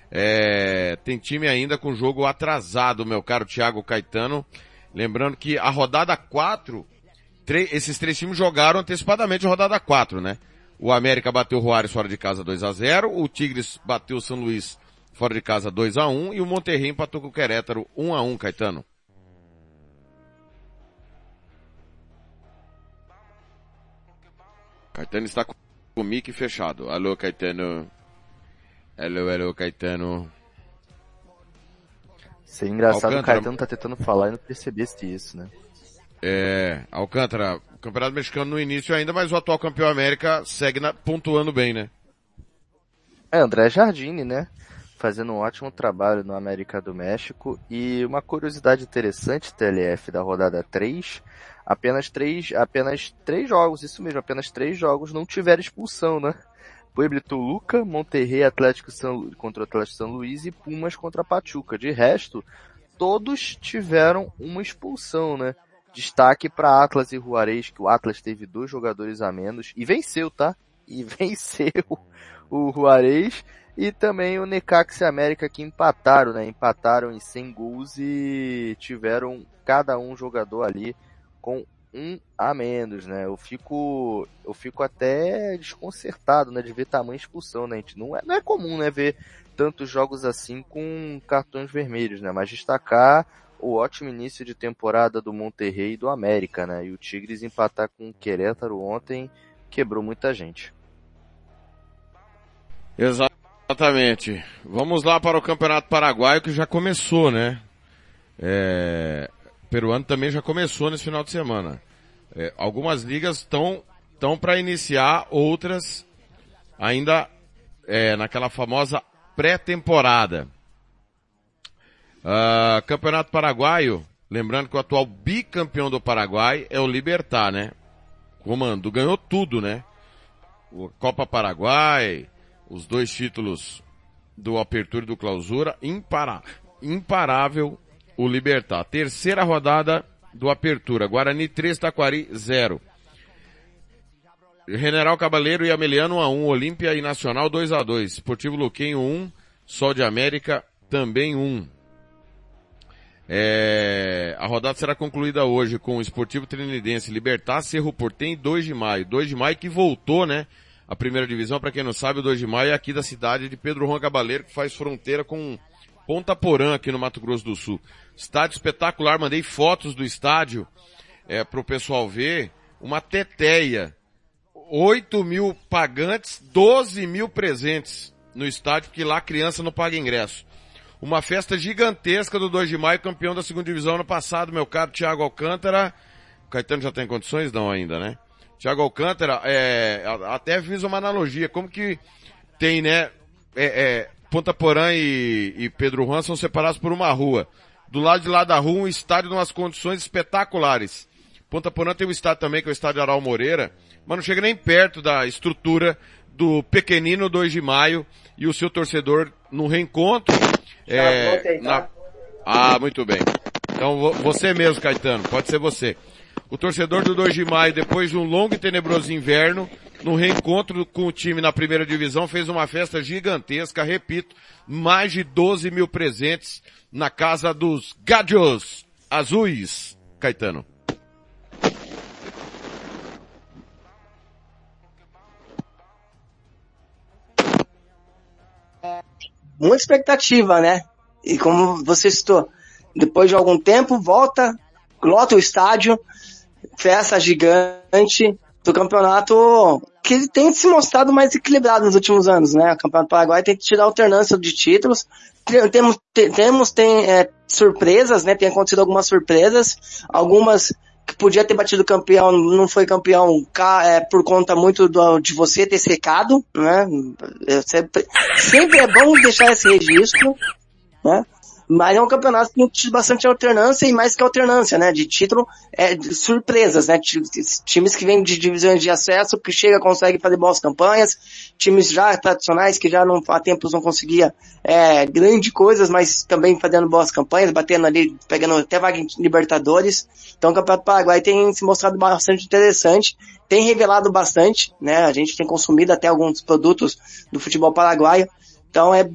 É, tem time ainda com jogo atrasado, meu caro Thiago Caetano. Lembrando que a rodada 4, esses três times jogaram antecipadamente a rodada 4, né? O América bateu o Juárez fora de casa 2 a 0 o Tigres bateu o São Luís fora de casa 2 a 1 e o Monterrey empatou com o Querétaro 1 a 1 Caetano. Caetano está com o mic fechado. Alô, Caetano. Alô, alô, Caetano. Seria engraçado Alcântara... o Caetano tá tentando falar e não percebesse isso, né? É, Alcântara, o Campeonato Mexicano no início ainda, mas o atual campeão América segue na, pontuando bem, né? É, André Jardine, né? Fazendo um ótimo trabalho no América do México. E uma curiosidade interessante, TLF, da rodada 3, apenas três, apenas três jogos, isso mesmo, apenas três jogos não tiveram expulsão, né? Puebla Toluca, Monterrey Atlético contra o Atlético São Luís e Pumas contra Pachuca. De resto, todos tiveram uma expulsão, né? Destaque para Atlas e Juarez, que o Atlas teve dois jogadores a menos e venceu, tá? E venceu o Juarez e também o Necaxa América que empataram, né? Empataram em 100 gols e tiveram cada um jogador ali com um a menos, né? Eu fico, eu fico até desconcertado, né, de ver tamanha expulsão, né? gente não é, não é comum, né, ver tantos jogos assim com cartões vermelhos, né? Mas destacar o ótimo início de temporada do Monterrey e do América, né? E o Tigres empatar com o Querétaro ontem quebrou muita gente. Exatamente. Vamos lá para o Campeonato Paraguaio que já começou, né? É, peruano também já começou nesse final de semana. É, algumas ligas estão estão para iniciar, outras ainda é, naquela famosa pré-temporada. Uh, Campeonato Paraguaio, lembrando que o atual bicampeão do Paraguai é o Libertar, né? Comando ganhou tudo, né? O Copa Paraguai, os dois títulos do Apertura e do Clausura, impara, imparável o Libertar. Terceira rodada do Apertura. Guarani 3, Taquari 0. General Cabaleiro e Ameliano 1 a 1, Olímpia e Nacional 2 a 2, Esportivo Luquenho 1, Sol de América também 1. É, a rodada será concluída hoje com o Esportivo Trinidense Libertar Cerro Portem 2 de maio. 2 de maio que voltou, né? A primeira divisão, para quem não sabe, o 2 de maio é aqui da cidade de Pedro Juan Cabaleiro, que faz fronteira com Ponta Porã, aqui no Mato Grosso do Sul. Estádio espetacular, mandei fotos do estádio é, pro pessoal ver. Uma teteia. 8 mil pagantes, 12 mil presentes no estádio, porque lá a criança não paga ingresso. Uma festa gigantesca do 2 de maio, campeão da segunda divisão ano passado, meu caro Thiago Alcântara. O Caetano já tem condições? Não ainda, né? Thiago Alcântara, é, até fiz uma analogia, como que tem, né, é, é, Ponta Porã e, e Pedro Juan são separados por uma rua. Do lado de lá da rua, um estádio em umas condições espetaculares. Ponta Porã tem um estádio também, que é o estádio Aral Moreira, mas não chega nem perto da estrutura do pequenino 2 de maio e o seu torcedor no reencontro. É, na... Ah, muito bem. Então você mesmo, Caetano, pode ser você. O torcedor do 2 de maio, depois de um longo e tenebroso inverno, no reencontro com o time na primeira divisão, fez uma festa gigantesca, repito, mais de 12 mil presentes na casa dos Gadios Azuis. Caetano. Muita expectativa, né? E como você citou, depois de algum tempo, volta, lota o estádio, festa gigante do campeonato que ele tem se mostrado mais equilibrado nos últimos anos, né? O Campeonato Paraguai tem tido alternância de títulos. Temos, temos tem é, surpresas, né? Tem acontecido algumas surpresas, algumas que podia ter batido campeão, não foi campeão é, por conta muito do, de você ter secado, né? Sempre, sempre é bom deixar esse registro, né? Mas é um campeonato que tem bastante alternância e mais que alternância, né? De título, é, de surpresas, né? Times que vêm de divisões de acesso, que chega, consegue fazer boas campanhas, times já tradicionais que já não, há tempos não conseguia, é, grandes coisas, mas também fazendo boas campanhas, batendo ali, pegando até vaga em Libertadores. Então o Campeonato Paraguai tem se mostrado bastante interessante, tem revelado bastante, né? A gente tem consumido até alguns produtos do futebol paraguaio. Então é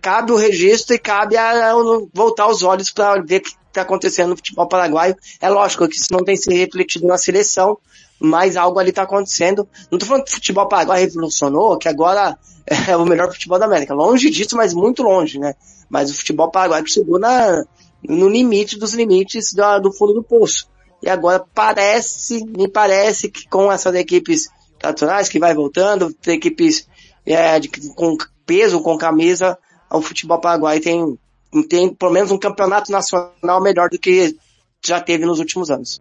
cabe o registro e cabe a, a voltar os olhos para ver o que está acontecendo no futebol paraguaio. É lógico que isso não tem se refletido na seleção, mas algo ali está acontecendo. Não estou falando que o futebol paraguaio revolucionou, que agora é o melhor futebol da América. Longe disso, mas muito longe, né? Mas o futebol paraguaio chegou na, no limite dos limites do, do fundo do poço. E agora parece, me parece que com essas equipes tradicionais que vai voltando, equipes é, de, com peso, com camisa, o futebol paraguai tem, tem pelo menos um campeonato nacional melhor do que já teve nos últimos anos.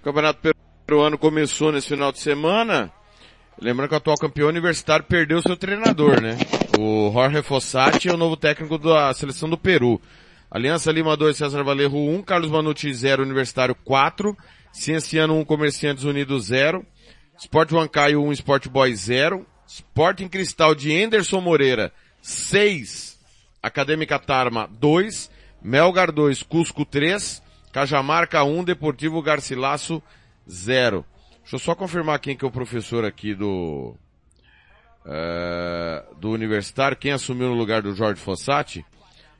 O campeonato peruano começou nesse final de semana. Lembrando que o atual campeão universitário perdeu seu treinador, né? O Jorge Fossati é o novo técnico da seleção do Peru. Aliança Lima 2, César Valerro 1, Carlos Manucci 0, Universitário 4, Cienciano 1, Comerciantes Unidos 0, Sport Huancaio 1, Sport Boys 0, Sporting Cristal de Anderson Moreira 6, Acadêmica Tarma 2, Melgar 2, Cusco 3, Cajamarca 1, Deportivo Garcilasso 0. Deixa eu só confirmar quem que é o professor aqui do, uh, do Universitário, quem assumiu no lugar do Jorge Fossati.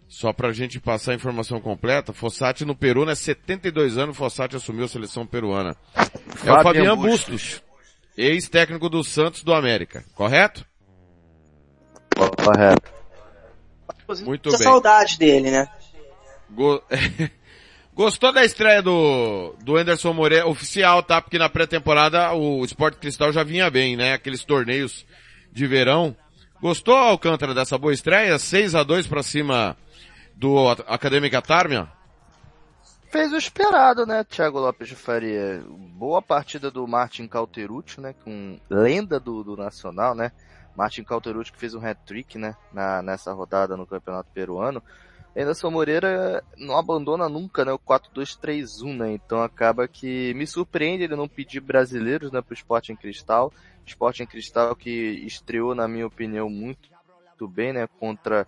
Só pra gente passar a informação completa, Fossati no Peru, né? 72 anos, Fossati assumiu a seleção peruana. É o Fabiano Bustos, ex-técnico do Santos do América, correto? Correto. Muito bem. saudade dele, né? Go... Gostou da estreia do, do Anderson Moreira, oficial, tá? Porque na pré-temporada o Sport Cristal já vinha bem, né? Aqueles torneios de verão. Gostou, Alcântara, dessa boa estreia? 6 a 2 para cima do Acadêmica Tarmia? Fez o esperado, né, Thiago Lopes de Faria? Boa partida do Martin Cauterucci, né, com lenda do, do Nacional, né? Martin Cauterucci que fez um hat-trick, né, na, nessa rodada no Campeonato Peruano. Anderson Moreira não abandona nunca, né, o 4-2-3-1, né, então acaba que me surpreende ele não pedir brasileiros, né, pro Sporting Cristal. Sporting Cristal que estreou, na minha opinião, muito, muito bem, né, contra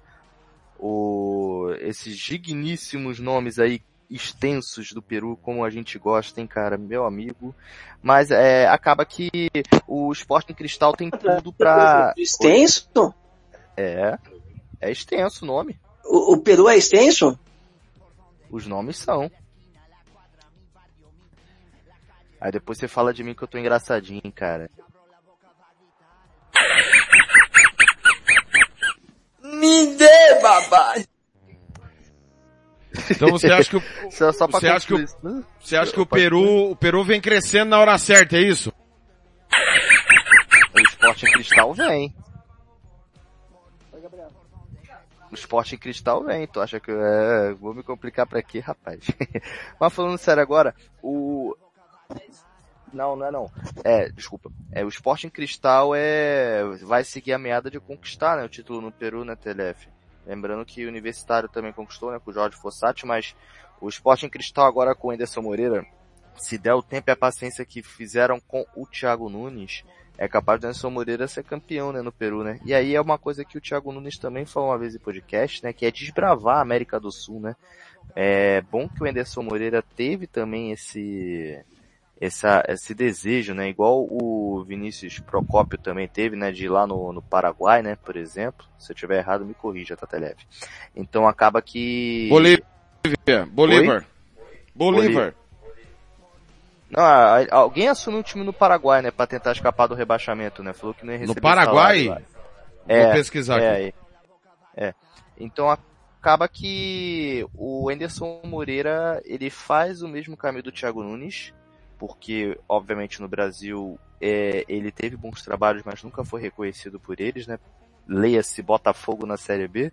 o, esses digníssimos nomes aí, extensos do Peru, como a gente gosta, hein, cara, meu amigo. Mas é, acaba que o Sporting Cristal tem tudo pra... Extenso? É, é extenso o nome. O, o Peru é extenso? Os nomes são. Aí depois você fala de mim que eu tô engraçadinho, cara. Me dê, babá. Então você acha que o, você acha que o, né? você acha que o Peru, o Peru vem crescendo na hora certa, é isso? O esporte em cristal vem. O esporte em cristal vem, tu acha que é, vou me complicar pra quê, rapaz? Mas falando sério agora, o não, não é não. É, desculpa. É, o esporte em cristal é vai seguir a meada de conquistar, né, o título no Peru, né, TLF. Lembrando que o Universitário também conquistou, né, com o Jorge Fossati, mas o esporte em cristal agora com o Anderson Moreira, se der o tempo e a paciência que fizeram com o Thiago Nunes, é capaz do Anderson Moreira ser campeão, né, no Peru, né? E aí é uma coisa que o Thiago Nunes também falou uma vez em podcast, né, que é desbravar a América do Sul, né? É bom que o Anderson Moreira teve também esse essa, esse desejo, né? Igual o Vinícius Procópio também teve, né? De ir lá no, no Paraguai, né? Por exemplo. Se eu tiver errado, me corrija, Tataleve. Então acaba que... Bolívia, Bolívar. Bolívar. Não, a- a- alguém assumiu um time no Paraguai, né? Pra tentar escapar do rebaixamento, né? Falou que não ia receber Paraguai? salário lá. Vou pesquisar aqui. é, é. Então acaba que o Anderson Moreira, ele faz o mesmo caminho do Thiago Nunes, porque obviamente no Brasil é, ele teve bons trabalhos, mas nunca foi reconhecido por eles, né? Leia-se Botafogo na Série B,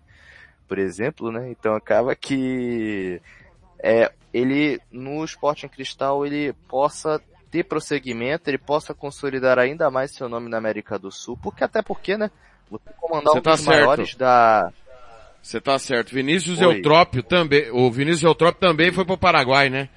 por exemplo, né? Então acaba que é, ele no esporte em cristal ele possa ter prosseguimento, ele possa consolidar ainda mais seu nome na América do Sul, porque até porque, né? Você comandar Você um tá dos certo. maiores da Você tá certo. Vinícius Oi. Eutrópio também, o Vinícius Eutrópio também foi pro Paraguai, né?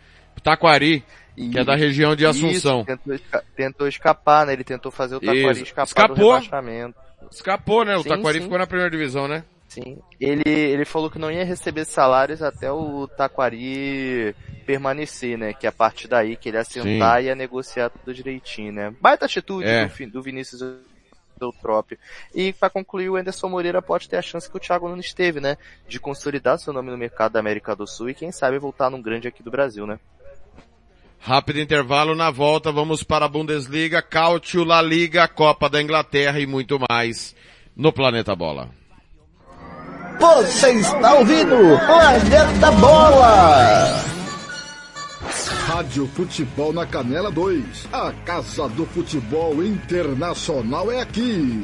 Taquari, que é da região de Assunção. Isso, tentou, esca- tentou escapar, né? Ele tentou fazer o Taquari Isso. escapar Escapou. do rebaixamento. Escapou, né? O Sim, Taquari sim. ficou na primeira divisão, né? Sim. Ele, ele falou que não ia receber salários até o Taquari permanecer, né? Que a partir daí que ele ia sentar e ia negociar tudo direitinho, né? Baita atitude É. do, do Vinícius Eutrópio. E para concluir, o Anderson Moreira pode ter a chance que o Thiago Nunes teve, né? De consolidar seu nome no mercado da América do Sul e quem sabe voltar num grande aqui do Brasil, né? Rápido intervalo na volta, vamos para a Bundesliga, Cautio, La Liga, Copa da Inglaterra e muito mais no Planeta Bola. Você está ouvindo Planeta Bola! Rádio Futebol na Canela 2. A Casa do Futebol Internacional é aqui.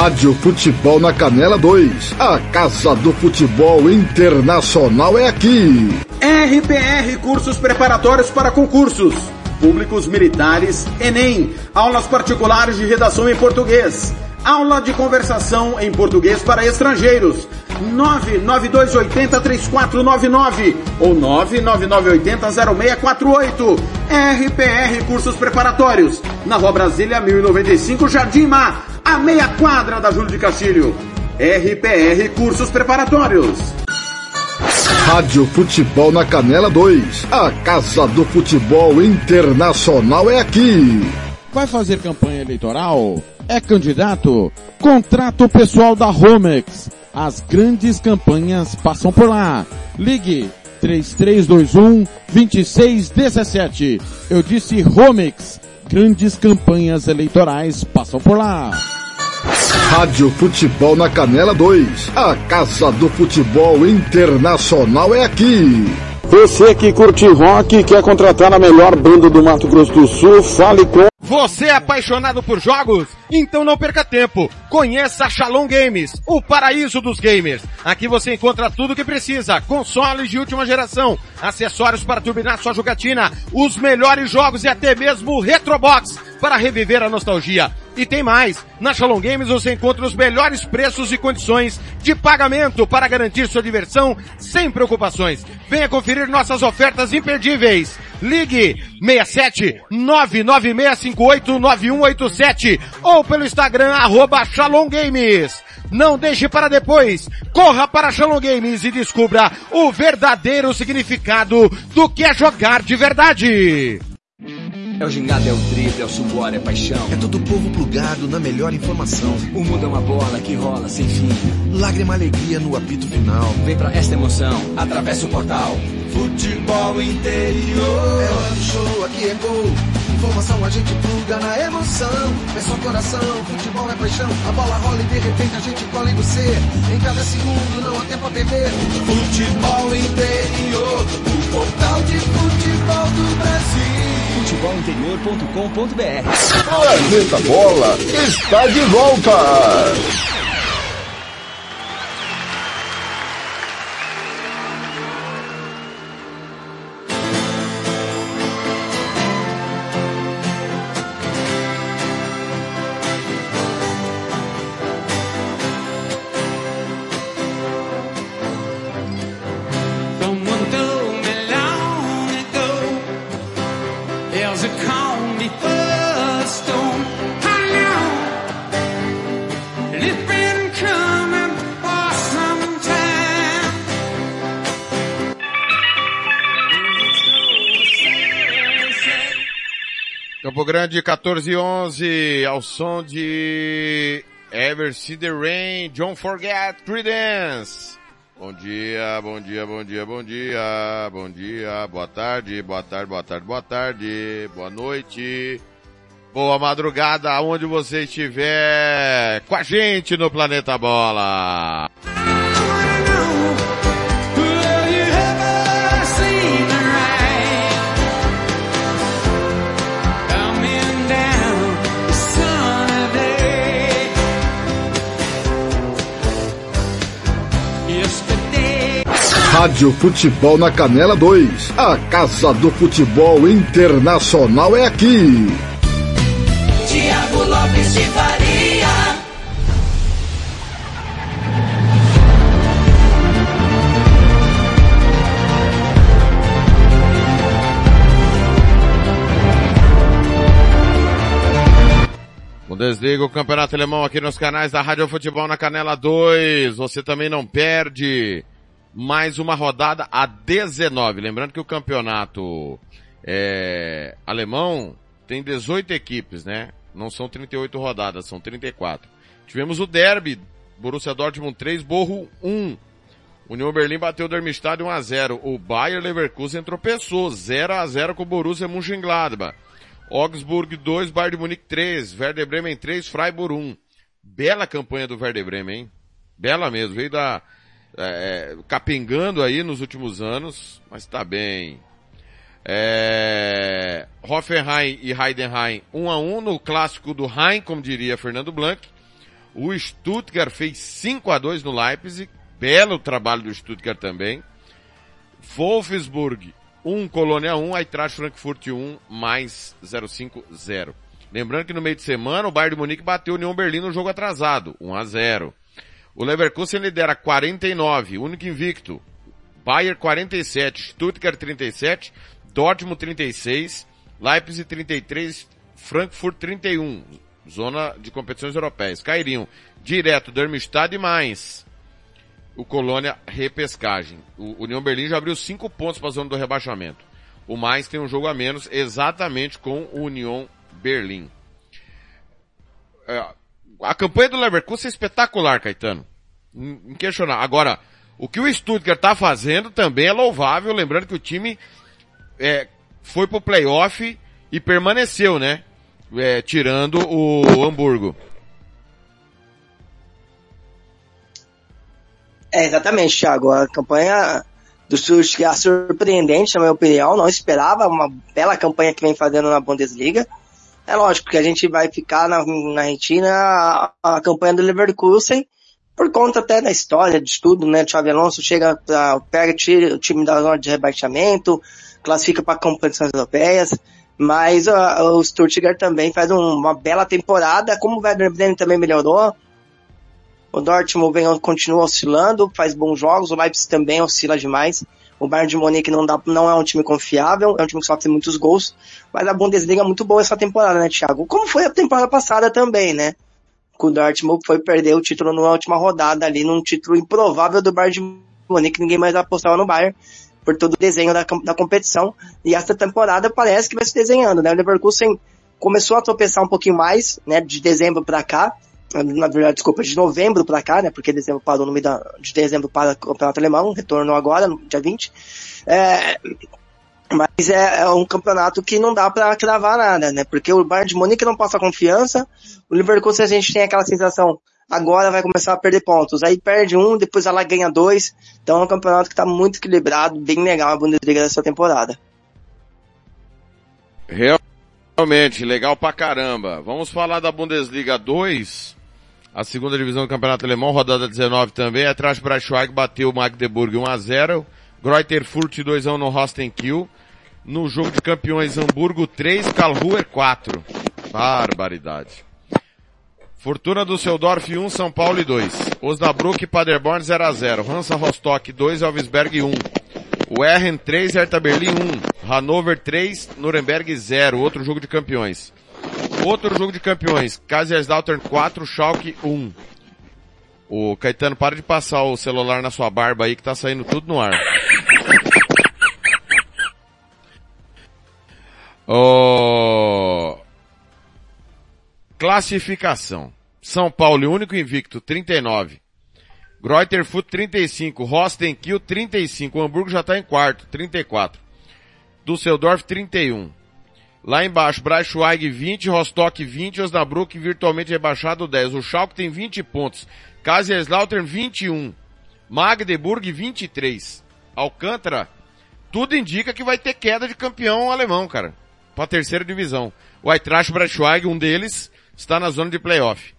Rádio Futebol na Canela 2. A Casa do Futebol Internacional é aqui. RPR Cursos Preparatórios para Concursos. Públicos Militares, Enem. Aulas particulares de redação em português. Aula de conversação em português para estrangeiros. 992803499 ou 999800648. RPR Cursos Preparatórios. Na Rua Brasília 1095, Jardim Mar. A meia quadra da Júlio de Castilho. RPR Cursos Preparatórios. Rádio Futebol na Canela 2. A Casa do Futebol Internacional é aqui. Vai fazer campanha eleitoral? É candidato? Contrato pessoal da Romex. As grandes campanhas passam por lá. Ligue 3321 2617. Eu disse Romex. Grandes campanhas eleitorais passam por lá. Rádio Futebol na Canela 2. A Casa do Futebol Internacional é aqui. Você que curte rock e quer contratar a melhor banda do Mato Grosso do Sul, fale com Você é apaixonado por jogos? Então não perca tempo. Conheça a Shalom Games, o paraíso dos gamers. Aqui você encontra tudo o que precisa. Consoles de última geração, acessórios para turbinar sua jogatina, os melhores jogos e até mesmo o Retrobox para reviver a nostalgia. E tem mais, na Shalom Games você encontra os melhores preços e condições de pagamento para garantir sua diversão sem preocupações. Venha conferir nossas ofertas imperdíveis. Ligue 67 99658 9187 ou pelo Instagram arroba Shalom Games. Não deixe para depois. Corra para Shalom Games e descubra o verdadeiro significado do que é jogar de verdade. É o gingado, é o drible, é o suor, é paixão. É todo o povo plugado na melhor informação. O mundo é uma bola que rola sem fim. Lágrima, alegria no apito final. Vem pra esta emoção, atravessa o portal. Futebol interior. É hora do show, aqui é gol. Informação a gente pluga na emoção. É só coração, futebol é paixão. A bola rola e de repente a gente cola em você. Em cada segundo não há tempo a perder. Futebol interior. O portal de futebol do Brasil futebolinterior.com.br Planeta Bola está de volta! Grande 14 e 11 ao som de Ever See the Rain, Don't Forget Credence. Bom dia, bom dia, bom dia, bom dia, bom dia, boa tarde, boa tarde, boa tarde, boa tarde, boa noite, boa madrugada, aonde você estiver com a gente no Planeta Bola. Rádio Futebol na Canela 2. A Casa do Futebol Internacional é aqui. Tiago Lopes de Faria. Bundesliga, o Campeonato Alemão aqui nos canais da Rádio Futebol na Canela 2. Você também não perde mais uma rodada a 19. Lembrando que o campeonato é, alemão tem 18 equipes, né? Não são 38 rodadas, são 34. Tivemos o derby, Borussia Dortmund 3, Borro 1. União Berlim bateu o Darmstadt 1 a 0. O Bayer Leverkusen tropeçou 0 a 0 com o Borussia Mönchengladbach. Augsburg 2, Bayern de Munique 3, Werder Bremen 3, Freiburg 1. Bela campanha do Werder Bremen, hein? Bela mesmo, veio da, é, capengando aí nos últimos anos, mas tá bem. É, Hoffenheim e Heidenheim 1 a 1 no clássico do Rhein, como diria Fernando Blanc. O Stuttgart fez 5 a 2 no Leipzig, belo trabalho do Stuttgart também. Wolfsburg 1, Colônia 1, Eintracht Frankfurt 1, mais 050. Lembrando que no meio de semana o Bayern de Munique bateu o União Berlim no jogo atrasado, 1 a 0. O Leverkusen lidera 49, único invicto. Bayern 47, Stuttgart 37, Dortmund 36, Leipzig 33, Frankfurt 31. Zona de competições europeias. Cairiam direto Darmstadt e Mainz o Colônia repescagem. O União Berlim já abriu cinco pontos para a zona do rebaixamento. O mais tem um jogo a menos exatamente com o União Berlim. É, a campanha do Leverkusen é espetacular, Caetano. Inquestionável. Agora, o que o Stuttgart está fazendo também é louvável, lembrando que o time é, foi pro playoff e permaneceu, né? É, tirando o Hamburgo. É, exatamente, Thiago. A campanha do Stuttgart é surpreendente, na minha opinião. Não esperava uma bela campanha que vem fazendo na Bundesliga. É lógico que a gente vai ficar na, na retina a, a campanha do Leverkusen, por conta até da história, de tudo, né? Xavi Alonso chega, pra, pega tira, o time da zona de rebaixamento, classifica para competições europeias. Mas uh, o Stuttgart também faz um, uma bela temporada, como o Werder Bremen também melhorou. O Dortmund vem, continua oscilando, faz bons jogos, o Leipzig também oscila demais. O Bayern de Munique não, dá, não é um time confiável, é um time que sofre muitos gols, mas a Bundesliga é muito boa essa temporada, né, Thiago? Como foi a temporada passada também, né? O Dortmund foi perder o título na última rodada ali, num título improvável do Bayern de Munique, ninguém mais apostava no Bayern por todo o desenho da, da competição. E essa temporada parece que vai se desenhando, né? O Leverkusen começou a tropeçar um pouquinho mais, né, de dezembro para cá, na verdade, desculpa, de novembro para cá, né, porque dezembro parou no meio da, de dezembro para o campeonato alemão, retornou agora, dia 20. É, mas é, é, um campeonato que não dá para cravar nada, né, porque o Bayern de Munique não passa confiança, o Leverkusen a gente tem aquela sensação, agora vai começar a perder pontos. Aí perde um, depois ela ganha dois. Então é um campeonato que está muito equilibrado, bem legal a Bundesliga dessa temporada. Realmente, legal pra caramba. Vamos falar da Bundesliga 2, a segunda divisão do Campeonato Alemão, rodada 19 também. Atrás Braunschweig bateu o Magdeburg 1 a 0 Greuther Furt 2 a 1 no Rostenkiel. No jogo de campeões, Hamburgo 3, Karlsruhe 4. Barbaridade. Fortuna do Seudorf 1, São Paulo 2. Osnabrück e Paderborn 0 a 0. Hansa Rostock 2, Elvisberg 1. O Erren 3, Hertha Berlin 1. Hannover 3, Nuremberg 0. Outro jogo de campeões. Outro jogo de campeões. Kaiserslautern 4, Schalke 1. O Caetano, para de passar o celular na sua barba aí que tá saindo tudo no ar. Oh... Classificação. São Paulo, único invicto, 39. Greuther Furt, 35. Rostenkiel, 35. O Hamburgo já está em quarto, 34. Düsseldorf, 31. Lá embaixo, Braunschweig 20, Rostock 20, Osnabrück virtualmente rebaixado 10. O Schalke tem 20 pontos. Kaiserslautern 21. Magdeburg 23. Alcântara, tudo indica que vai ter queda de campeão alemão, cara. Pra terceira divisão. O Eintracht Braunschweig, um deles, está na zona de playoff.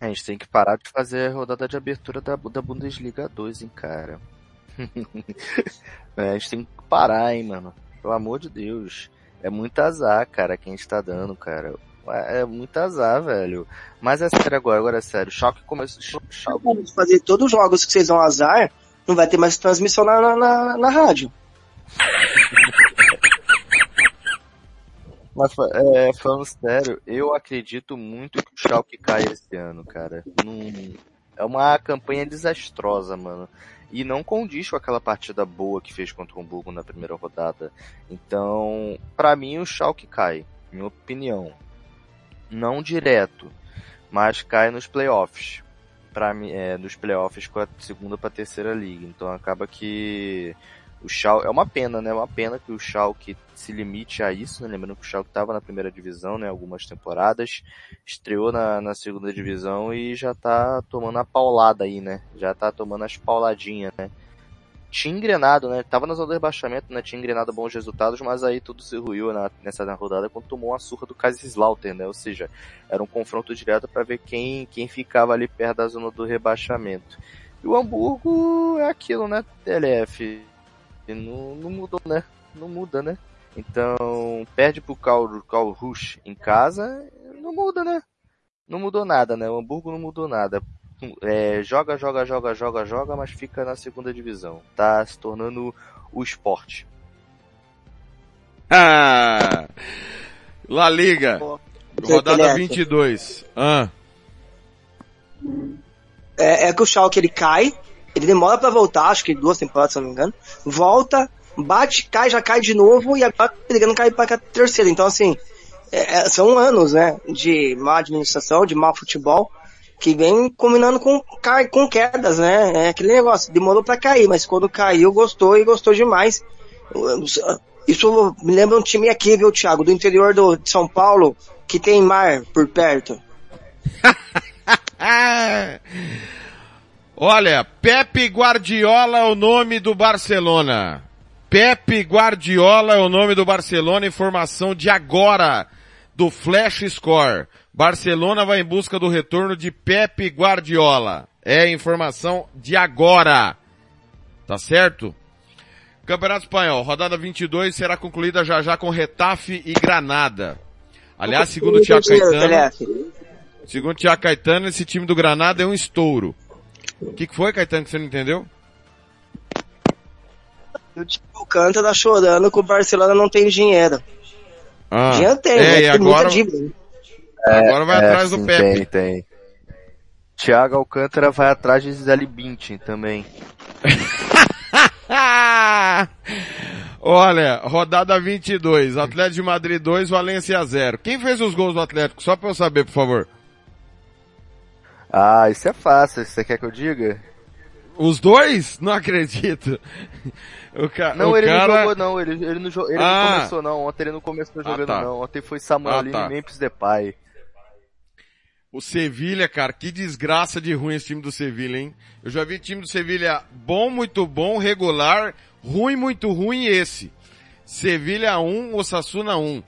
A gente tem que parar de fazer a rodada de abertura da, da Bundesliga 2, hein, cara. é, a gente tem que parar, hein, mano. Pelo amor de Deus. É muito azar, cara, que a gente tá dando, cara. É, é muito azar, velho. Mas é sério agora, agora é sério. Schalke começou... Schalke... Fazer todos os jogos que vocês vão azar, não vai ter mais transmissão na, na, na rádio. Mas é, falando sério, eu acredito muito que o Schalke cai esse ano, cara. Num, é uma campanha desastrosa, mano. E não condiz com aquela partida boa que fez contra o Hamburgo na primeira rodada. Então, para mim o Schalke cai, minha opinião. Não direto, mas cai nos playoffs. Para mim, é, nos playoffs com a segunda para terceira liga. Então acaba que o Schalke, é uma pena, né? É uma pena que o Schalke se limite a isso, né? Lembrando que o Schalke estava na primeira divisão, né? Algumas temporadas, estreou na, na segunda divisão e já tá tomando a paulada aí, né? Já tá tomando as pauladinhas, né? Tinha engrenado, né? Tava na zona do rebaixamento, né? Tinha engrenado bons resultados, mas aí tudo se ruiu na, nessa rodada quando tomou uma surra do Kaiserslautern, né? Ou seja, era um confronto direto para ver quem, quem ficava ali perto da zona do rebaixamento. E o Hamburgo é aquilo, né? TLF não, não mudou, né? Não muda, né? Então, perde pro Cal, Cal Rush em casa, não muda, né? Não mudou nada, né? O Hamburgo não mudou nada. É, joga, joga, joga, joga, joga, mas fica na segunda divisão. Tá se tornando o esporte. Ah! La Liga. Rodada 22. Ah. É, é que o Schalke ele cai, ele demora para voltar, acho que duas temporadas, se não me engano. Volta, bate, cai, já cai de novo e agora brigando cair para a terceira. Então, assim, é, é, são anos, né, de má administração, de mau futebol, que vem combinando com, com quedas, né? É aquele negócio, demorou para cair, mas quando caiu, gostou e gostou demais. Isso me lembra um time aqui, viu, Thiago, do interior do, de São Paulo, que tem mar por perto. Olha, Pepe Guardiola é o nome do Barcelona. Pepe Guardiola é o nome do Barcelona, informação de agora, do Flash Score. Barcelona vai em busca do retorno de Pepe Guardiola. É informação de agora. Tá certo? Campeonato Espanhol, rodada 22 será concluída já já com Retafe e Granada. Aliás, segundo o Tiago Caetano, segundo o Tiago Caetano, esse time do Granada é um estouro. O que, que foi, Caetano, que você não entendeu? O time Alcântara chorando que o Barcelona não tem dinheiro. Ah, Dinheiro tem, é, né? e Tem agora, muita dívida. agora vai É, atrás do sim, Pepe. Tem, tem. Thiago Alcântara vai atrás de Gisele Bündchen também. Olha, rodada 22, Atlético de Madrid 2, Valência 0. Quem fez os gols do Atlético? Só pra eu saber, por favor. Ah, isso é fácil. Você quer que eu diga? Os dois? Não acredito. O, ca Não, o ele cara... não jogou não, ele, ele, não, ele Ah. não começou não, ontem ele não começou Ah, jogando tá. não, ontem foi Samuel Ah, tá. e Memphis Depay. O Sevilha, cara, que desgraça de ruim esse time do Sevilha, hein? Eu já vi time do Sevilha bom, muito bom, regular, ruim, muito ruim esse. Sevilha 1, Osasuna 1.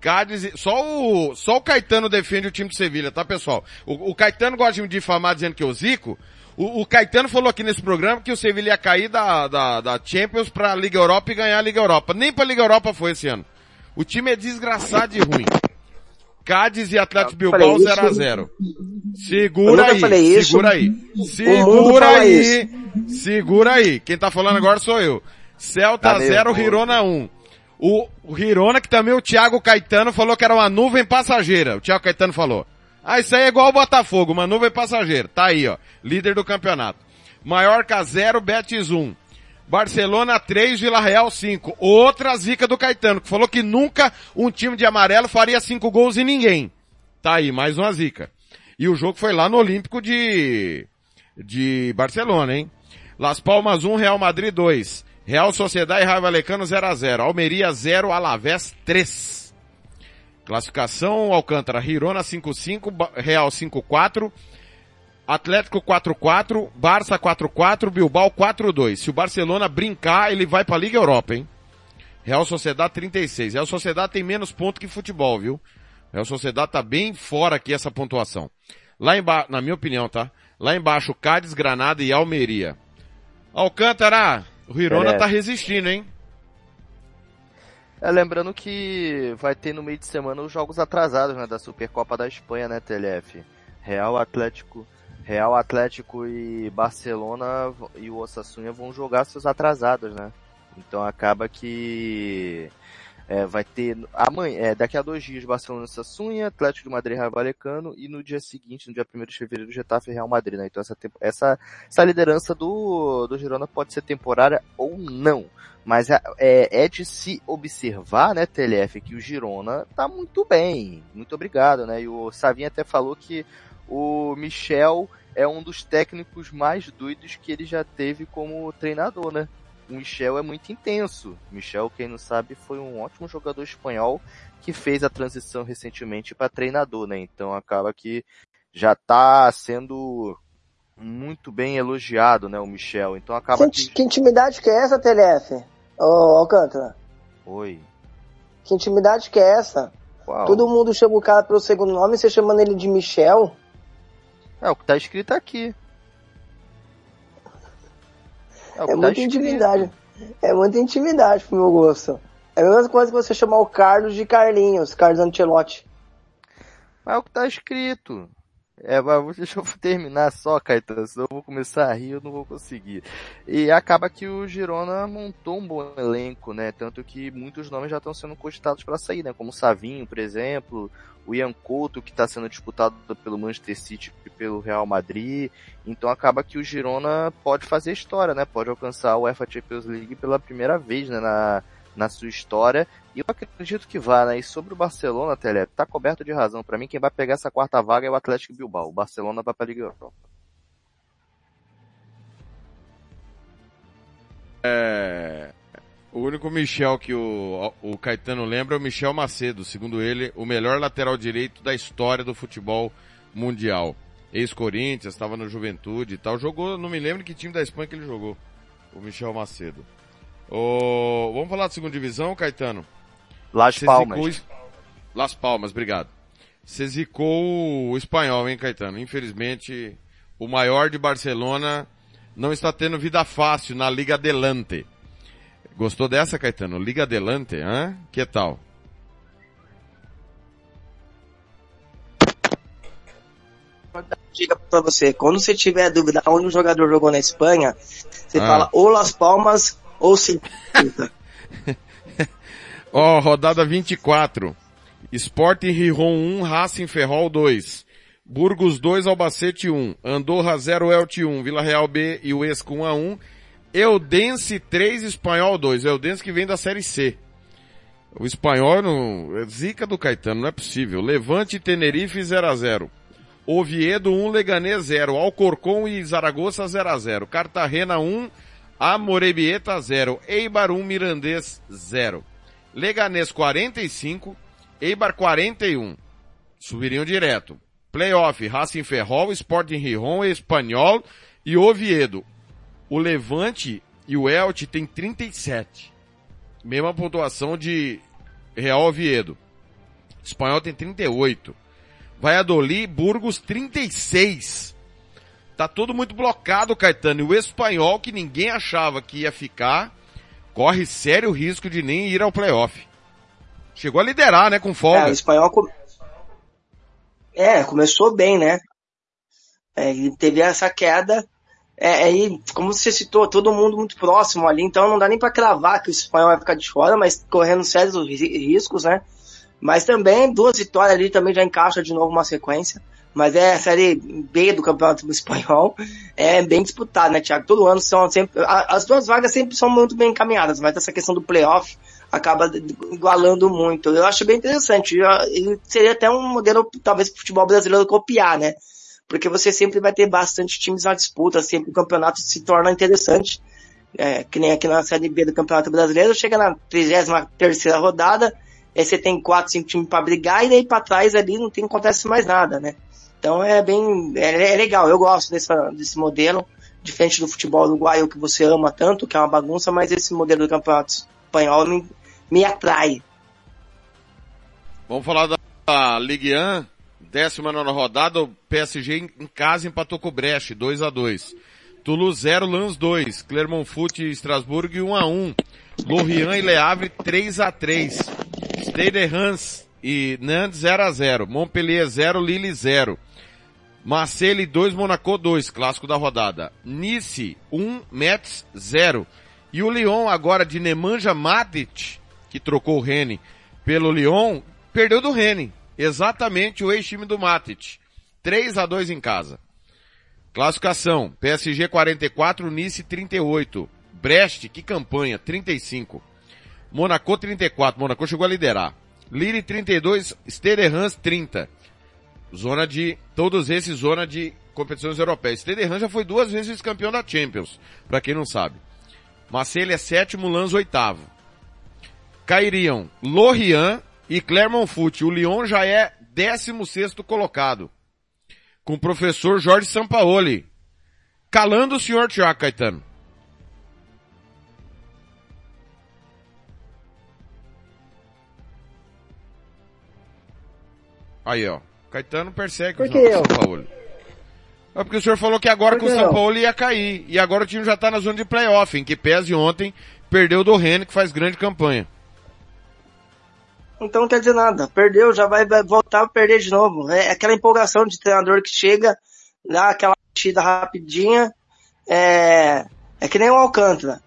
Cádiz, e- só o, só o Caetano defende o time do Sevilha, tá pessoal? O, o Caetano gosta de me difamar dizendo que eu zico. O, o Caetano falou aqui nesse programa que o Sevilha ia cair da, da, da Champions pra Liga Europa e ganhar a Liga Europa. Nem pra Liga Europa foi esse ano. O time é desgraçado de ruim. Cádiz e Atlético Bilbao isso. 0 a 0 Eu Segura nunca aí, segura aí. Segura aí, segura aí. Quem tá falando agora sou eu. Celta Tá 0, nervoso. Hirona 1. O, Hirona, que também o Thiago Caetano falou que era uma nuvem passageira. O Thiago Caetano falou. Ah, isso aí é igual o Botafogo, uma nuvem passageira. Tá aí, ó. Líder do campeonato. Maiorca 0, Betis 1. Barcelona 3, Vila Real 5. Outra zica do Caetano, que falou que nunca um time de amarelo faria 5 gols em ninguém. Tá aí, mais uma zica. E o jogo foi lá no Olímpico de, de Barcelona, hein? Las Palmas 1, Real Madrid 2. Real Sociedade e Raio Valecano 0 a 0 Almeria 0, Alavés 3. Classificação, Alcântara, Girona 5-5, Ba- Real 5-4, Atlético 4-4, Barça 4-4, Bilbao 4-2. Se o Barcelona brincar, ele vai pra Liga Europa, hein? Real Sociedade 36. Real Sociedade tem menos ponto que futebol, viu? Real Sociedade tá bem fora aqui essa pontuação. Lá embaixo, na minha opinião, tá? Lá embaixo, Cádiz, Granada e Almeria. Alcântara, o Girona É. tá resistindo, hein? É, lembrando que vai ter no meio de semana os jogos atrasados, né, da Supercopa da Espanha, né, TLF. Real Atlético, Real Atlético e Barcelona e o Osasuna vão jogar seus atrasados, né? Então acaba que é, vai ter amanhã, é, daqui a dois dias Barcelona Osasuna, Atlético de Madrid Raio Vallecano e no dia seguinte, no dia 1 de fevereiro, Getafe Real Madrid, né? Então essa, essa, essa liderança do, do Girona pode ser temporária ou não. Mas é, é, é de se observar, né, TLF, que o Girona tá muito bem. Muito obrigado, né? E o Savinho até falou que o Michel é um dos técnicos mais doidos que ele já teve como treinador, né? O Michel é muito intenso. Michel, quem não sabe, foi um ótimo jogador espanhol que fez a transição recentemente para treinador, né? Então acaba que já tá sendo muito bem elogiado, né, o Michel. Então acaba Que, que... que intimidade que é essa, TLF? Ô, Alcântara. Oi. Que intimidade que é essa? Qual? Todo mundo chama o cara pelo segundo nome, você chamando ele de Michel? É o que tá escrito aqui. É, É muita intimidade. É muita intimidade pro meu gosto. É a mesma coisa que você chamar o Carlos de Carlinhos, Carlos Ancelotti. Mas é o que tá escrito. É, mas deixa eu terminar só, Caetano, senão eu vou começar a rir, eu não vou conseguir. E acaba que o Girona montou um bom elenco, né? Tanto que muitos nomes já estão sendo cogitados para sair, né? Como o Savinho, por exemplo, o Ian Couto, que está sendo disputado pelo Manchester City e pelo Real Madrid. Então acaba que o Girona pode fazer história, né? Pode alcançar o UEFA Champions League pela primeira vez, né? Na, na sua história. E eu acredito que vá, né? E sobre o Barcelona, Tele, tá coberto de razão. Para mim, quem vai pegar essa quarta vaga é o Atlético Bilbao. O Barcelona vai pra Liga Europa. É, o único Michel que o, o Caetano lembra é o Michel Macedo, segundo ele, o melhor lateral direito da história do futebol mundial. Ex-Corinthians, estava no Juventude e tal. Jogou, não me lembro que time da Espanha que ele jogou. O Michel Macedo. O, vamos falar da segunda divisão, Caetano? Las Palmas. zicou Las Palmas, obrigado. Você zicou o espanhol, hein, Caetano? Infelizmente, o maior de Barcelona não está tendo vida fácil na Liga Adelante. Gostou dessa, Caetano? Liga adelante, hã? Que tal? Diga pra você, quando você tiver dúvida onde um jogador jogou na Espanha, você Ah. fala ou Las Palmas ou se Ó, rodada 24. Sporting Rijon 1, Racing Ferrol 2. Burgos 2, Albacete 1. Andorra 0, Elche 1. Vila Real B e o Esco 1 a 1. Eudense 3, Espanhol 2. Eudense que vem da Série C. O espanhol não, é zica do Caetano, não é possível. Levante Tenerife 0 a 0. Oviedo 1, Leganés 0. Alcorcon e Zaragoza 0 a 0. Cartagena 1, Amorebieta 0. Eibar 1, Mirandês 0. Leganés 45, Eibar 41. Subiriam direto. Playoff, Racing Ferrol, Sporting Rijon, Espanhol e Oviedo. O Levante e o Elche tem 37. Mesma pontuação de Real Oviedo. Espanhol tem 38. Valladolid, Burgos 36. Tá tudo muito blocado, Caetano. E o Espanhol, que ninguém achava que ia ficar, corre sério risco de nem ir ao playoff. Chegou a liderar, né, com É, folga. o espanhol com- é, começou bem, né? É, teve essa queda. É, aí, como você citou, todo mundo muito próximo ali, então não dá nem pra cravar que o espanhol vai ficar de fora, mas correndo sérios ri- riscos, né? Mas também, duas vitórias ali também já encaixa de novo uma sequência. Mas é a série B do Campeonato Espanhol. É bem disputado, né, Thiago? Todo ano são sempre. As duas vagas sempre são muito bem encaminhadas, mas essa questão do playoff acaba igualando muito. Eu acho bem interessante. Seria até um modelo, talvez, pro futebol brasileiro copiar, né? Porque você sempre vai ter bastante times na disputa, sempre o campeonato se torna interessante. É, que nem aqui na Série B do Campeonato Brasileiro, chega na 33ª rodada, aí você tem quatro, cinco times para brigar, e daí para trás ali não tem, acontece mais nada, né? Então é bem, é, é legal, eu gosto dessa, desse modelo, diferente do futebol uruguaio que você ama tanto, que é uma bagunça, mas esse modelo do Campeonato Espanhol me, me atrai. Vamos falar da, Ligue 1, décima nona rodada, o PSG em, casa empatou com o Brecht, 2 a 2 Toulouse 0, Lens 2, Clermont Foot e Estrasburgo 1 a 1 Lorient e Le Havre 3 a 3 Stade Reims e Nantes 0 a 0 Montpellier 0, Lille 0 Marseille 2, Monaco 2, clássico da rodada. Nice 1, Metz 0. E o Lyon agora de Nemanja Matic, que trocou o Rene pelo Lyon, perdeu do Rene. Exatamente o ex-time do Matic. 3 a 2 em casa. Classificação, PSG 44, Nice 38. Brest, que campanha, 35. Monaco 34, Monaco chegou a liderar. Lille 32, Stade Reims 30 zona de, todos esses zona de competições europeias. Stade já foi duas vezes campeão da Champions, para quem não sabe. Marseille é sétimo, Lens oitavo. Cairiam Lorient e Clermont Foot. O Lyon já é décimo sexto colocado. Com o professor Jorge Sampaoli. Calando o senhor Tiago Caetano. Aí, ó. Caetano persegue Por o que eu? São Paulo. É porque o senhor falou que agora Por com o que São eu? Paulo ia cair. E agora o time já tá na zona de playoff, em que pese ontem perdeu do Rennes, que faz grande campanha. Então não quer dizer nada. Perdeu, já vai, voltar a perder de novo. É aquela empolgação de treinador que chega, dá aquela mexida rapidinha. É, é que nem o Alcântara.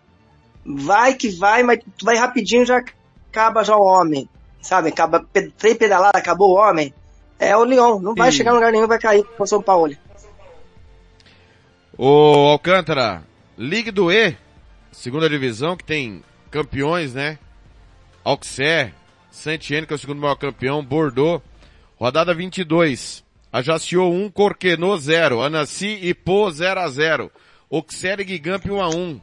Vai que vai, mas tu vai rapidinho já acaba já o homem. Sabe? Acaba, três pedaladas, acabou o homem. É o Leão. Não vai Sim. chegar em lugar nenhum, vai cair com o São Paulo. Ô Alcântara, Ligue do E, segunda divisão, que tem campeões, né? Auxerre, Saint-Etienne, que é o segundo maior campeão, Bordeaux, rodada 22. Ajaccio 1, Corquenô 0, Anassi e Pô 0 a 0. Auxerre e Gigamp 1 a 1.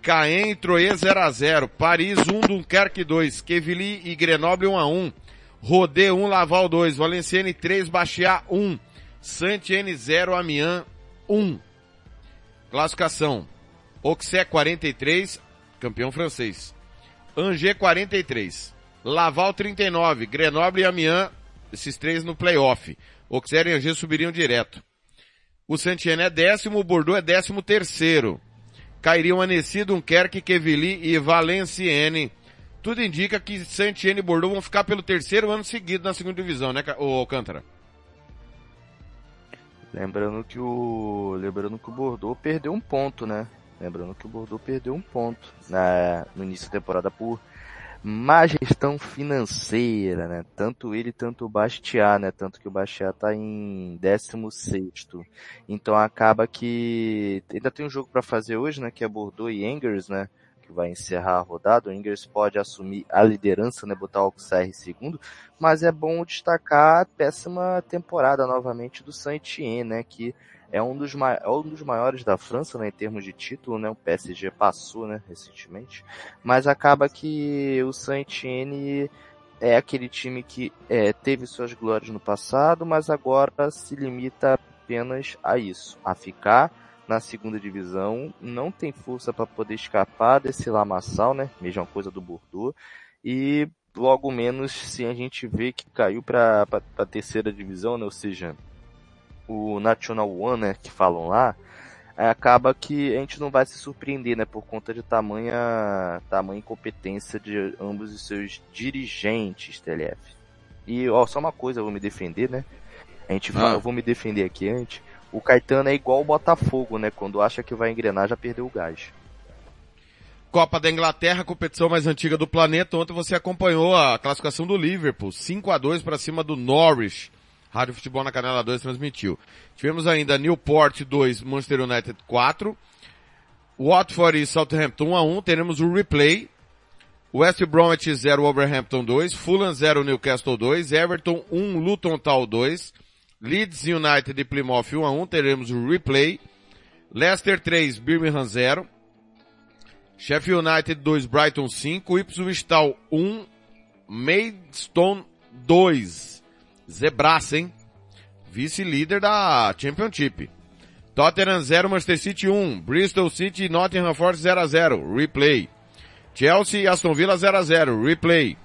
Caen e Troyes 0 a 0. Paris 1, Dunkerque 2. Quevilly e Grenoble 1 a 1. Rodé 1, Laval 2. Valenciennes 3, Bastia 1. Saint-Etienne 0, Amiens 1. Classificação. Auxerre 43, campeão francês. Angers 43. Laval 39. Grenoble e Amiens, esses três no playoff. Auxerre e Angers subiriam direto. O Saint-Etienne é décimo, o Bordeaux é décimo terceiro. cairiam Annecy, Dunkerque, Quevilly e Valenciennes. Tudo indica que Saint-Etienne e Bordeaux vão ficar pelo terceiro ano seguido na segunda divisão, né, ô Alcântara? Lembrando que o lembrando que o Bordeaux perdeu um ponto, né? Lembrando que o Bordeaux perdeu um ponto na, no início da temporada por má gestão financeira, né? Tanto ele, tanto o Bastiat, né? Tanto que o Bastiat tá em 16 Então acaba que ainda tem um jogo para fazer hoje, né? Que é Bordeaux e Angers, né? Que vai encerrar a rodada. O Angers pode assumir a liderança, né? Botar o Auxerre em segundo. Mas é bom destacar a péssima temporada novamente do Saint-Étienne, né? Que é um dos, é um dos maiores da França, né, em termos de título, né, o PSG passou, né, recentemente, mas acaba que o Saint-Étienne é aquele time que é, teve suas glórias no passado, mas agora se limita apenas a isso, a ficar na segunda divisão, não tem força para poder escapar desse lamaçal, né, mesma coisa do Bordeaux, e logo menos se a gente vê que caiu para a terceira divisão, né, ou seja, o National One, né, que falam lá, acaba que a gente não vai se surpreender, né, por conta de tamanha, tamanha incompetência de ambos os seus dirigentes, TLF. E, ó, só uma coisa, eu vou me defender, né, a gente fala, ah. eu vou me defender aqui antes, o Caetano é igual o Botafogo, né, quando acha que vai engrenar já perdeu o gás. Copa da Inglaterra, competição mais antiga do planeta. Ontem você acompanhou a classificação do Liverpool, 5 a 2 para cima do Norwich. Rádio Futebol na Canela 2 transmitiu. Tivemos ainda Newport 2, Manchester United 4. Watford e Southampton 1 a 1. Teremos o replay. West Bromwich 0, Wolverhampton 2. Fulham 0, Newcastle 2. Everton 1, Luton Town 2. Leeds United e Plymouth 1 a 1. Teremos o replay. Leicester 3, Birmingham 0. Sheffield United 2, Brighton 5. Ipswich Town 1. Maidstone 2. Zebraça, hein? Vice-líder da Championship. Tottenham 0, Manchester City 1. Bristol City e Nottingham Forest 0 a 0. Replay. Chelsea e Aston Villa 0 a 0. Replay.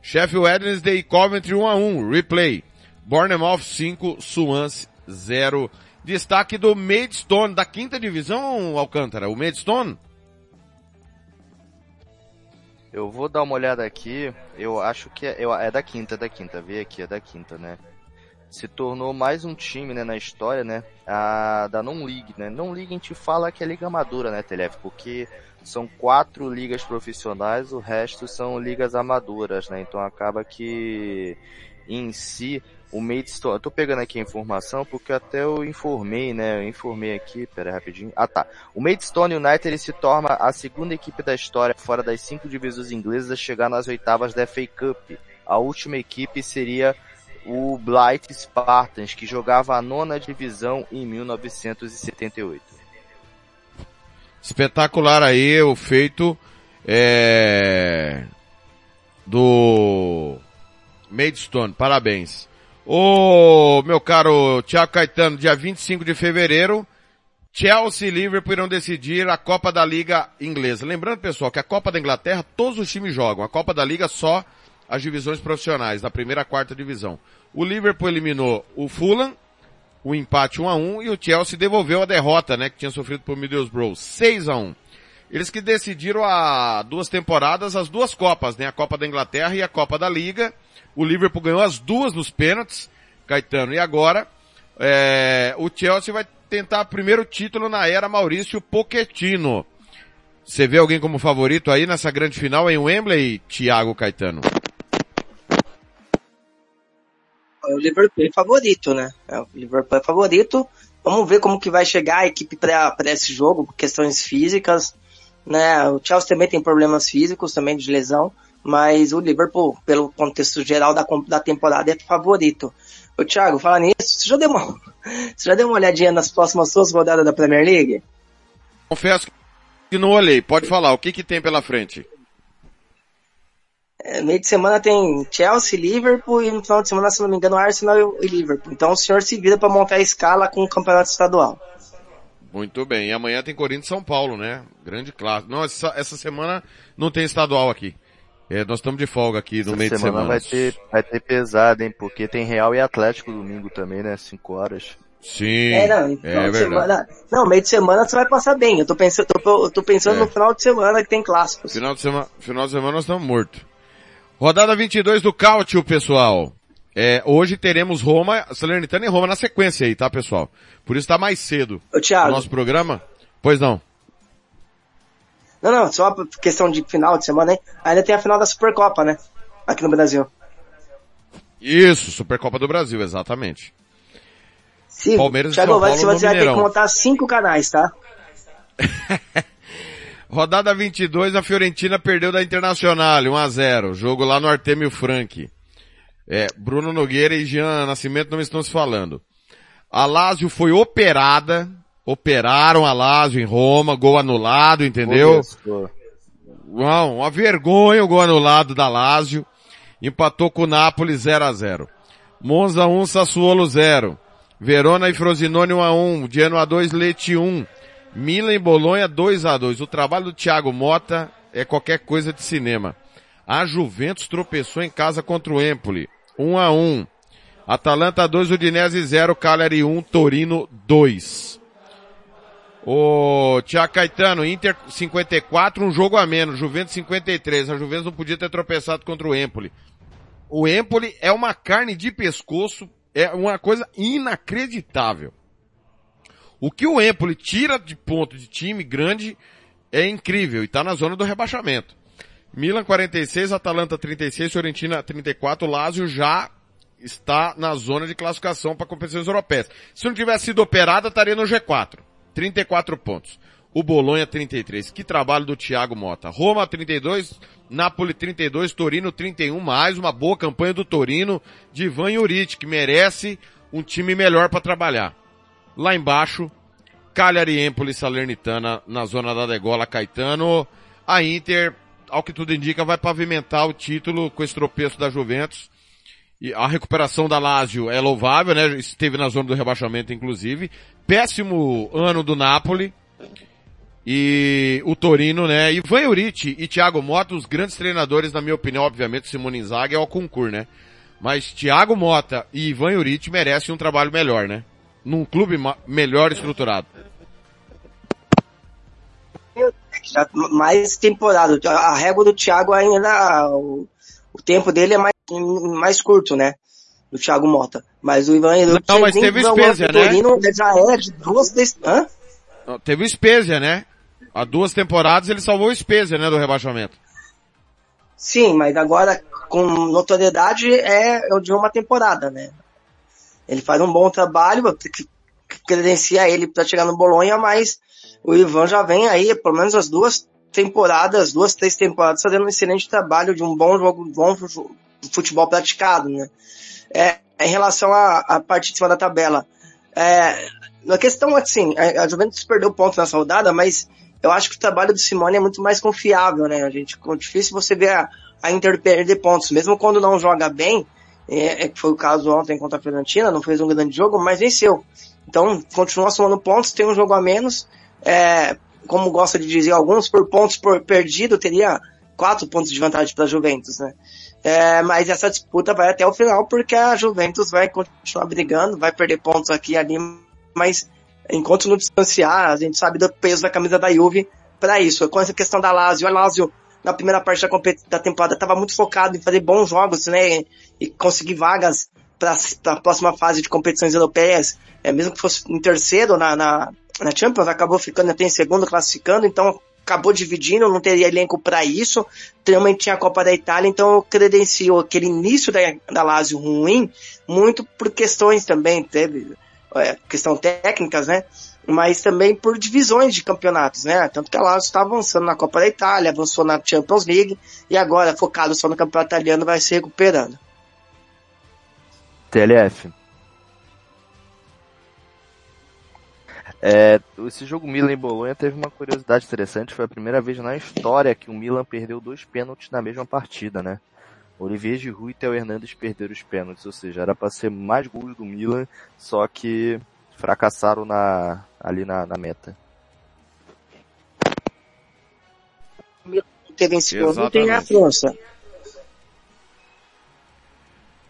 Sheffield Wednesday e Coventry 1 a 1. Replay. Bournemouth 5, Swansea 0. Destaque do Maidstone, da quinta divisão, Alcântara. O Maidstone eu vou dar uma olhada aqui. Eu acho que é, é da quinta, é da quinta. Vê aqui, é da quinta, né? Se tornou mais um time, né, na história, né? A, da Non-League, né? Non-League a gente fala que é liga amadora, né, Telef? Porque são quatro ligas profissionais, o resto são ligas amadoras, né? Então acaba que em si o Maidstone, eu tô pegando aqui a informação porque até eu informei, né, eu informei aqui, pera rapidinho, ah tá, o Maidstone United ele se torna a segunda equipe da história fora das cinco divisões inglesas a chegar nas oitavas da FA Cup. A última equipe seria o Blight Spartans, que jogava a nona divisão em 1978. Espetacular aí o feito é, do Maidstone, parabéns. Ô, meu caro Thiago Caetano, dia 25 de fevereiro, Chelsea e Liverpool irão decidir a Copa da Liga Inglesa. Lembrando, pessoal, que a Copa da Inglaterra todos os times jogam. A Copa da Liga só as divisões profissionais, da primeira a quarta divisão. O Liverpool eliminou o Fulham, o empate 1 a 1 e o Chelsea devolveu a derrota, né, que tinha sofrido por Middlesbrough, 6 a 1. Eles que decidiram há duas temporadas as duas Copas, né, a Copa da Inglaterra e a Copa da Liga. O Liverpool ganhou as duas nos pênaltis, Caetano. E agora, é, o Chelsea vai tentar o primeiro título na era Maurício Pochettino. Você vê alguém como favorito aí nessa grande final em Wembley, Thiago Caetano? O Liverpool é favorito, né? É, o Liverpool é favorito. Vamos ver como que vai chegar a equipe para esse jogo, questões físicas, né? O Chelsea também tem problemas físicos também de lesão mas o Liverpool, pelo contexto geral da, da temporada, é favorito. Ô Thiago, fala nisso, você já, deu uma, você já deu uma olhadinha nas próximas duas rodadas da Premier League? Confesso que não olhei, pode falar, o que que tem pela frente? É, meio de semana tem Chelsea, Liverpool e no final de semana, se não me engano, Arsenal e Liverpool. Então o senhor se vira para montar a escala com o campeonato estadual. Muito bem. E amanhã tem Corinthians e São Paulo, né? Grande clássico. Não, essa, essa semana não tem estadual aqui. É, nós estamos de folga aqui no Essa meio semana de semana. Vai ter, vai ter pesado, hein? Porque tem Real e Atlético domingo também, né? 5 horas. Sim, É, não, é final de verdade. semana, não, meio de semana você vai passar bem. Eu tô pensando, tô, eu tô pensando É. no final de semana que tem clássicos. Final de semana, final de semana nós estamos mortos. Rodada 22 do Cáutio, pessoal. É, hoje teremos Roma, Salernitana e Roma na sequência aí, tá, pessoal? Por isso tá mais cedo. Ô, Thiago. O nosso programa. Pois não. Não, não, só questão de final de semana, hein? Ainda tem a final da Supercopa, né? Aqui no Brasil. Isso, Supercopa do Brasil, exatamente. Sim, Palmeiras e Thiago, São vai, Paulo você vai ter que montar cinco canais, tá? Rodada 22, a Fiorentina perdeu da Internacional, 1 a 0 Jogo lá no Artemio Frank. É, Bruno Nogueira e Jean Nascimento não estão se falando. A Lazio foi operada, operaram a Lazio em Roma, gol anulado, entendeu? Uau, uma vergonha o gol anulado da Lazio. Empatou com o Napoli 0 a 0 Monza 1, Sassuolo 0. Verona e Frosinone 1 a 1 Genoa 2, Leti 1. Milan e Bolonha 2 a 2 O trabalho do Thiago Mota é qualquer coisa de cinema. A Juventus tropeçou em casa contra o Empoli. 1 a 1 Atalanta 2, Udinese 0, Cagliari 1, Torino 2. O Tiago Caetano, Inter 54, um jogo a menos, Juventus 53. A Juventus não podia ter tropeçado contra o Empoli. O Empoli é uma carne de pescoço, é uma coisa inacreditável. O que o Empoli tira de ponto de time grande é incrível e tá na zona do rebaixamento. Milan 46, Atalanta 36, Fiorentina 34, Lazio já está na zona de classificação para competições europeias. Se não tivesse sido operada, estaria no G4. 34 pontos. O Bolonha 33. Que trabalho do Thiago Mota. Roma 32, Napoli 32, Torino 31, mais uma boa campanha do Torino de Ivan Juric, que merece um time melhor para trabalhar. Lá embaixo, Cagliari, Empoli, Salernitana na zona da degola, Caetano. A Inter, ao que tudo indica, vai pavimentar o título com esse tropeço da Juventus. E a recuperação da Lazio é louvável, né? Esteve na zona do rebaixamento, inclusive. Péssimo ano do Napoli. E o Torino, né? Ivan Juric e Thiago Mota, os grandes treinadores, na minha opinião, obviamente, Simone Inzaghi é o concurso, né? Mas Thiago Mota e Ivan Juric merecem um trabalho melhor, né? Num clube melhor estruturado. Já mais temporada. A régua do Thiago ainda, o, o tempo dele é mais, mais curto, né? Do Thiago Mota. Mas o Ivan Erucci Não, mas teve Spezia, né? Torino, já é de duas, hã? Não, Teve o Spezia, né? Há duas temporadas ele salvou o Spezia, né? Do rebaixamento. Sim, mas agora com notoriedade é é o de uma temporada, né? Ele faz um bom trabalho, credencia ele para chegar no Bolonha, mas o Ivan já vem aí, pelo menos as duas temporadas, duas, três temporadas, fazendo um excelente trabalho de um bom jogo, bom fu- futebol praticado, né? É, em relação à, parte de cima da tabela, é, na questão assim, a, Juventus perdeu ponto nessa rodada, mas eu acho que o trabalho do Simone é muito mais confiável, né? A gente, é difícil você ver a, a Inter perder pontos, mesmo quando não joga bem, é, é foi o caso ontem contra a Fiorentina, não fez um grande jogo, mas venceu. Então, continua somando pontos, tem um jogo a menos, é, como gosta de dizer alguns, por pontos por perdido, teria quatro pontos de vantagem para a Juventus, né? É, mas essa disputa vai até o final, porque a Juventus vai continuar brigando, vai perder pontos aqui e ali, mas enquanto não distanciar, a gente sabe do peso da camisa da Juve para isso. Com essa questão da Lazio, a Lazio na primeira parte da, da temporada estava muito focado em fazer bons jogos, né, e conseguir vagas para a próxima fase de competições europeias, é, mesmo que fosse em terceiro na, na, na Champions, acabou ficando até em segundo classificando, então acabou dividindo, não teria elenco para isso, também tinha a Copa da Itália, então credenciou aquele início da, da Lazio ruim, muito por questões também, teve é, questão técnicas, né? Mas também por divisões de campeonatos, né? Tanto que a Lazio está avançando na Copa da Itália, avançou na Champions League e agora focado só no campeonato italiano vai se recuperando. TLF. É, esse jogo Milan e Bolonha teve uma curiosidade interessante. Foi a primeira vez na história que o Milan perdeu dois pênaltis na mesma partida, né? Olivier Giroud e Theo Hernandes perderam os pênaltis, ou seja, era para ser mais gols do Milan, só que fracassaram na, ali na, na meta. Ter vencido não tem a. França.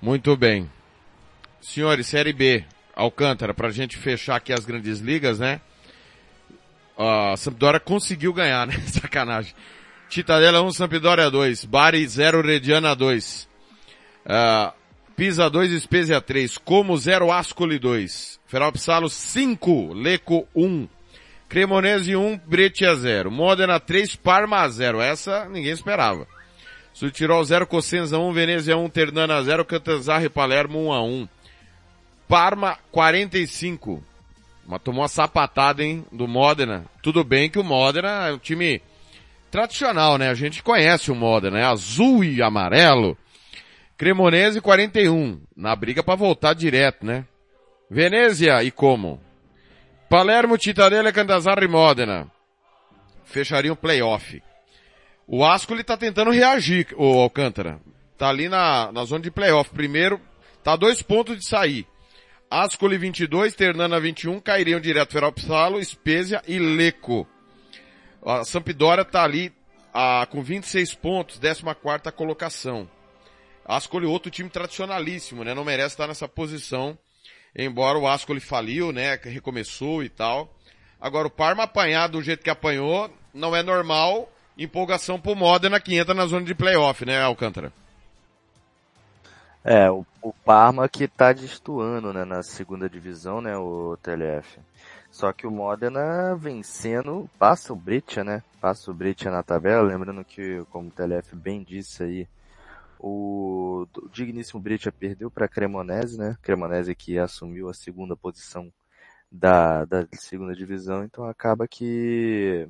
Muito bem. Senhores, Série B. Alcântara, pra gente fechar aqui as grandes ligas, né? A Sampdoria conseguiu ganhar, né? Sacanagem. Titadella 1, Sampdoria 2. Bari 0, Rediana 2. Uh, Pisa 2, Spezia 3. Como 0, Ascoli 2. Feropsalo 5, Leco 1. Cremonese 1, Breccia 0. Modena 3, Parma 0. Essa ninguém esperava. Sutirol 0, Cosenza 1, Venezia 1, Ternana 0, Catanzaro e Palermo 1 a 1. Parma 45. Mas tomou uma sapatada, hein, do Modena. Tudo bem que o Modena é um time tradicional, né? A gente conhece o Modena, é azul e amarelo. Cremonese 41. Na briga para voltar direto, né? Venezia e como? Palermo, Cittadella, Candazarra e Modena. Fechariam um playoff. O Ascoli tá tentando reagir, o Alcântara. Tá ali na, na zona de playoff. Primeiro, tá dois pontos de sair. Ascoli 22, Ternana 21, cairiam direto Feropsalo, Spezia e Leco. A Sampdoria tá ali a, com 26 pontos, 14 colocação. Ascoli outro time tradicionalíssimo, né? Não merece estar nessa posição, embora o Ascoli faliu, né? Recomeçou e tal. Agora o Parma apanhar do jeito que apanhou, não é normal. Empolgação pro Modena que entra na zona de playoff, né, Alcântara? É, o, o Parma que tá destoando, né, na segunda divisão, né, o TLF. Só que o Modena vencendo, passa o Breccia, né, passa o Breccia na tabela, lembrando que, como o TLF bem disse aí, o, digníssimo Breccia perdeu para Cremonese, né, Cremonese que assumiu a segunda posição da, da segunda divisão, então acaba que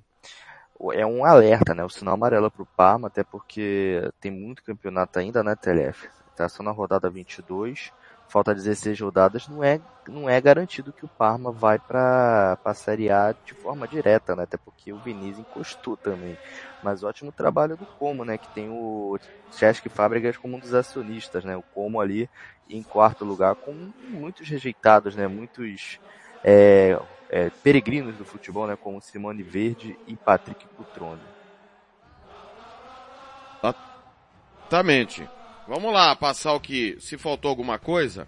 é um alerta, né, o sinal amarelo para o Parma, até porque tem muito campeonato ainda, né, TLF, só na rodada 22, falta 16 rodadas, não é, não é garantido que o Parma vai para a Série A de forma direta, né? Até porque o Vinícius encostou também. Mas ótimo trabalho do Como, né? Que tem o Chesky Fábricas como um dos acionistas, né? O Como ali em quarto lugar, com muitos rejeitados, né? Muitos é, é, peregrinos do futebol, né? Como Simone Verde e Patrick Cutrone. Exatamente. Vamos lá, passar o que, se faltou alguma coisa,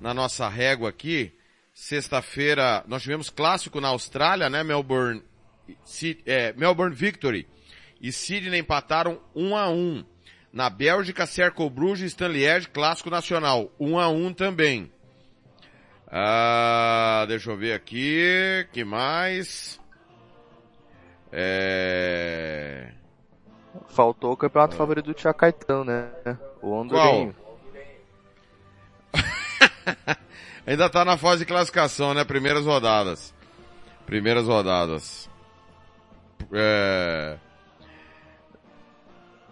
na nossa régua aqui, sexta-feira, nós tivemos clássico na Austrália, né, Melbourne, é, Melbourne Victory e Sydney empataram 1 a 1 Na Bélgica, Cercle Bruges e Stanliège, clássico nacional, 1 a 1 também. Ah, deixa eu ver aqui, que mais? É... Faltou o campeonato favorito do Tia Caetano, né? O Andorinho. Ainda tá na fase de classificação, né? Primeiras rodadas. Primeiras rodadas. É...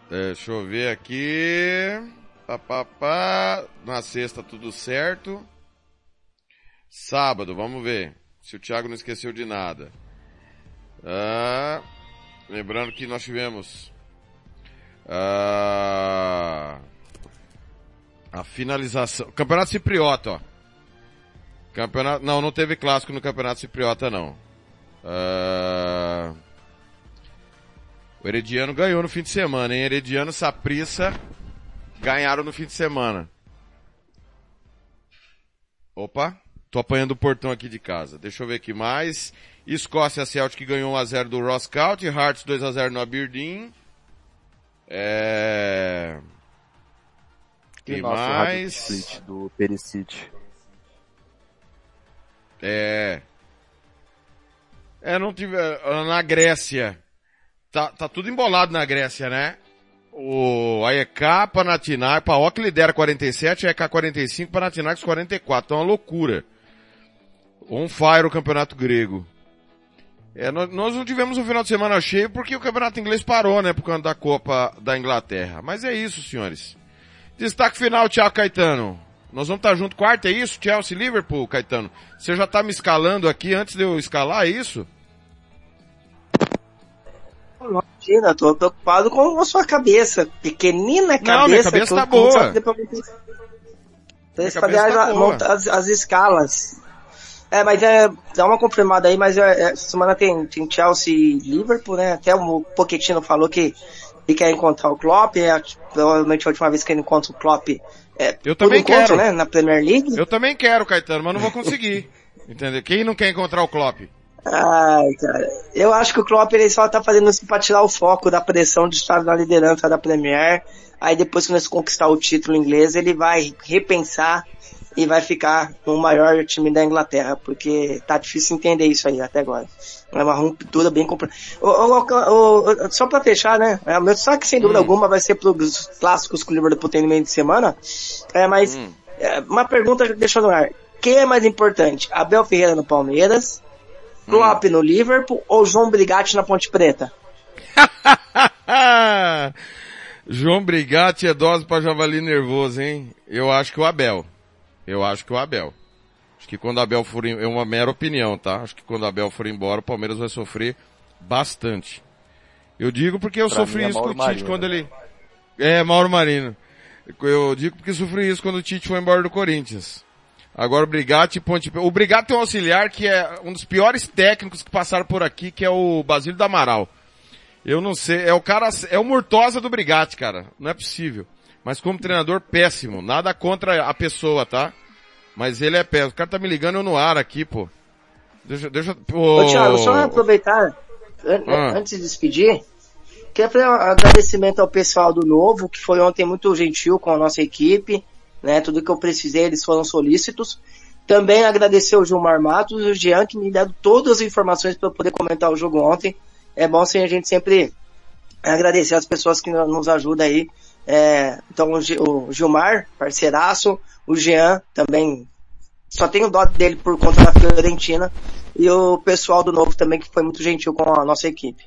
Deixa eu ver aqui. Pá, pá, pá. Na sexta tudo certo. Sábado, vamos ver. Se o Thiago não esqueceu de nada. Ah, lembrando que nós tivemos ah, a finalização. Campeonato Cipriota, ó. Campeonato, não, não teve clássico no Campeonato Cipriota, não. Ah, o Herediano ganhou no fim de semana, hein? Herediano Saprissa ganharam no fim de semana. Opa, tô apanhando o portão aqui de casa. Deixa eu ver aqui mais. Escócia Celtic ganhou 1x0 do Ross County, Hearts 2x0 no Aberdeen. É... Que mais? Do Perisic. É. É, não tive, na Grécia. Tá, tá tudo embolado na Grécia, né? O AEK, Panathinaikos, PAOK lidera 47, AEK 45, Panathinaikos 44. Então é uma loucura. On fire o campeonato grego. É, nós, não tivemos um final de semana cheio porque o campeonato inglês parou, né, por causa da Copa da Inglaterra. Mas é isso, senhores. Destaque final, Thiago Caetano. Nós vamos estar junto quarta, é isso? Chelsea Liverpool, Caetano. Você já está me escalando aqui antes de eu escalar, é isso? Imagina, tô preocupado com a sua cabeça. Pequenina cabeça. Não, minha cabeça tá boa. Então, fazer as, as, as escalas. É, mas é, dá uma confirmada aí, mas é, essa semana tem, tem Chelsea e Liverpool, né? Até o Pochettino falou que e quer encontrar o Klopp, é provavelmente a última vez que ele encontra o Klopp é, Eu também encontro, quero. né, na Premier League. Eu também quero, Caetano, mas não vou conseguir. Entendeu? Quem não quer encontrar o Klopp? Ai, cara, eu acho que o Klopp ele só tá fazendo isso pra tirar o foco da pressão de estar na liderança da Premier. Aí depois que nós conquistar o título inglês, ele vai repensar e vai ficar no maior time da Inglaterra, porque tá difícil entender isso aí até agora. É uma ruptura bem complicada. Só pra fechar, né? É, meu sem dúvida alguma vai ser pros clássicos que o Liverpool tem no meio de semana. É, mas é, uma pergunta que deixou no ar. Quem é mais importante? Abel Ferreira no Palmeiras, Klopp no Liverpool ou João Brigatti na Ponte Preta? João Brigatti é dose pra javali nervoso, hein? Eu acho que o Abel. Eu acho que o Abel. Acho que quando o Abel for, é uma mera opinião, tá? Acho que quando o Abel for embora, o Palmeiras vai sofrer bastante. Eu digo porque eu Pra sofri é isso com o Tite Marino. quando ele... É, Mauro Marino. Eu digo porque sofri isso quando o Tite foi embora do Corinthians. Agora o Brigatti e Ponte. O Brigatti tem um auxiliar que é um dos piores técnicos que passaram por aqui, que é o Basílio da Amaral. Eu não sei, é o cara, é o Murtosa do Brigatti, cara. Não é possível. Mas como treinador, péssimo. Nada contra a pessoa, tá? Mas ele é péssimo. O cara tá me ligando no ar aqui, pô. Deixa, deixa, Ô, ô, Thiago, só aproveitar, Ah. antes de despedir, quero fazer um agradecimento ao pessoal do Novo, que foi ontem muito gentil com a nossa equipe, né? Tudo que eu precisei, eles foram solícitos. Também agradecer o Gilmar Matos e o Jean, que me deram todas as informações para eu poder comentar o jogo ontem. É bom sim a gente sempre agradecer as pessoas que nos ajudam aí. É, então o Gi- o Gilmar, parceiraço, o Jean também só tenho dó dele por conta da Fiorentina e o pessoal do Novo também que foi muito gentil com a nossa equipe.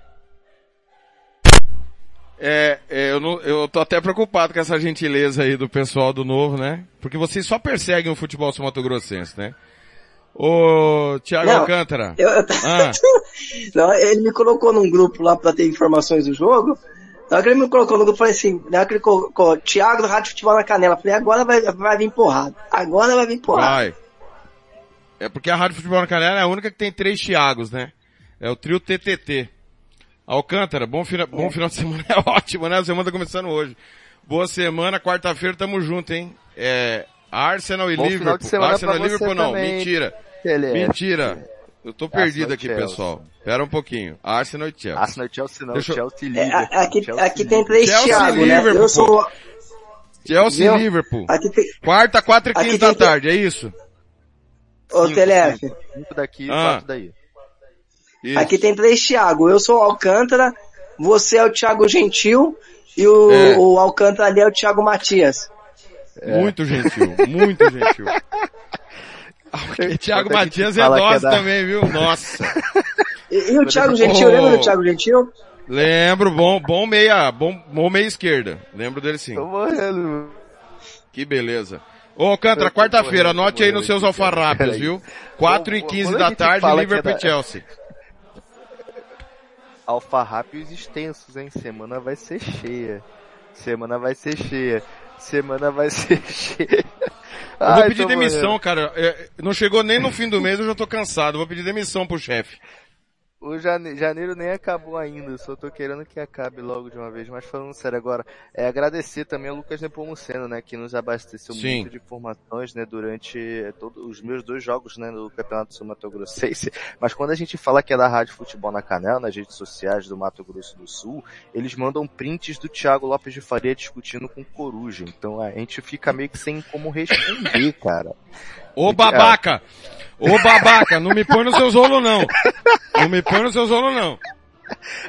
É, é, eu, não, eu tô até preocupado com essa gentileza aí do pessoal do Novo, né? Porque vocês só perseguem o futebol sul-mato-grossense, né? Ô, Thiago Não, Alcântara. Eu- eu- Ah. Não, ele me colocou num grupo lá pra ter informações do jogo. Na hora que ele me colocou no grupo, eu falei assim, na hora que ele colocou Thiago do Rádio Futebol na Canela, eu falei, agora vai, vai vir porrada. Agora vai vir porrada. Vai. É porque a Rádio Futebol na Canela é a única que tem três Thiagos, né? É o trio TTT. Alcântara, bom, fina, bom final de semana é ótimo, né? A semana tá começando hoje. Boa semana, quarta-feira tamo junto, hein? É, Arsenal e Bom final Liverpool. de semana Arsenal e Liverpool não, também, mentira. TLF. Mentira. Eu tô perdido Arsenal e aqui, Chelsea. pessoal. Pera um pouquinho. Arsenal e Chelsea. Arsenal e Chelsea não, Deixa eu- Chelsea e É, Liverpool. a- aqui, Chelsea aqui tem três Chelsea Thiago, né? Liverpool, Eu sou... Chelsea e Liverpool. Aqui tem... Quarta, quatro e quinze da tem- tarde, é isso? Ô, TLF, Cinco daqui e Ah. quatro daí. Isso. aqui tem três Thiago. Eu sou o Alcântara, você é o Thiago Gentil e o, É. o Alcântara ali é o Thiago Matias. Muito gentil, muito gentil. E Thiago Matias é é dose da- também, viu? Nossa. E, e o Thiago Oh. Gentil, lembra do Thiago Gentil? Lembro, bom, bom meia, bom, bom meia esquerda. Lembro dele sim. Tô morrendo. Que beleza. Ô, tô quarta-feira, anote aí nos seus alfarrápios, viu? 4 e Quando 15 a da tarde, é Liverpool da- e Chelsea. Alfarrápios extensos, hein? Semana vai ser cheia. Semana vai ser cheia. Semana vai ser cheia. Eu vou Ai, pedir demissão, cara. É, não chegou nem no fim do mês, eu já tô cansado. Vou pedir demissão pro chefe. O jane- janeiro nem acabou ainda, só tô querendo que acabe logo de uma vez. Mas falando sério agora, é agradecer também ao Lucas Nepomuceno, né, que nos abasteceu Sim. muito de informações, né, durante todos os meus dois jogos, né, no Campeonato Sul Mato Grossense. Mas quando a gente fala que é da Rádio Futebol na Canela, nas redes sociais do Mato Grosso do Sul, eles mandam prints do Thiago Lopes de Faria discutindo com o Coruja. Então a gente fica meio que sem como responder, cara. Ô babaca! Ô babaca, não me põe nos seus rolos não. Não me põe nos seus rolos não.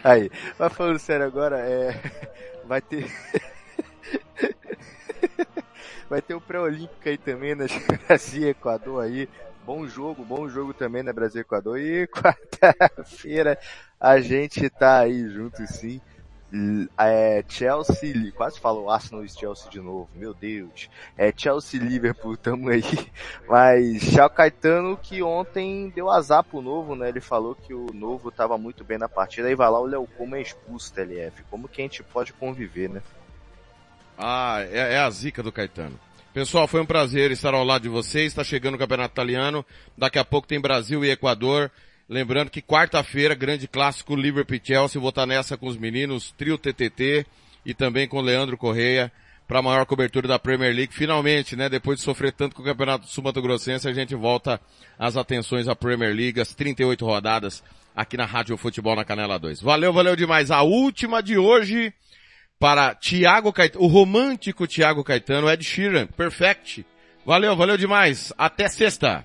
Aí, mas falando sério agora, é. Vai ter. Vai ter o pré-olímpico aí também, né? Brasil e Equador aí. Bom jogo, bom jogo também, né? Brasil e Equador. E quarta-feira a gente tá aí junto sim. É, Chelsea, quase falou Arsenal e Chelsea de novo, meu Deus. É Chelsea Liverpool, tamo aí. Mas Chao Caetano que ontem deu azar pro Novo, né? Ele falou que o Novo tava muito bem na partida, aí vai lá o Léo é expulso, TLF. Como que a gente pode conviver, né? Ah, é, é a zica do Caetano. Pessoal, foi um prazer estar ao lado de vocês. Está chegando o Campeonato Italiano. Daqui a pouco tem Brasil e Equador. Lembrando que quarta-feira, grande clássico Liverpool Chelsea, vou estar nessa com os meninos, trio TTT e também com Leandro Correia para a maior cobertura da Premier League. Finalmente, né, depois de sofrer tanto com o Campeonato Sul-Mato Grossense, a gente volta às atenções à Premier League, as 38 rodadas aqui na Rádio Futebol na Canela 2. Valeu, valeu demais. A última de hoje para Thiago Caetano, o romântico Thiago Caetano, Ed Sheeran, perfect. Valeu, valeu demais. Até sexta.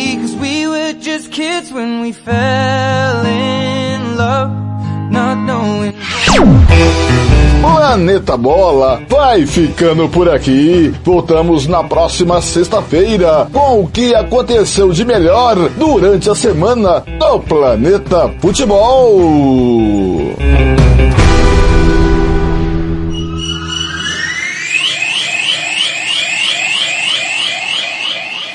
Just kids when we fell in love, not knowing. Planeta Bola vai ficando por aqui. Voltamos na próxima sexta-feira com o que aconteceu de melhor durante a semana do Planeta Futebol.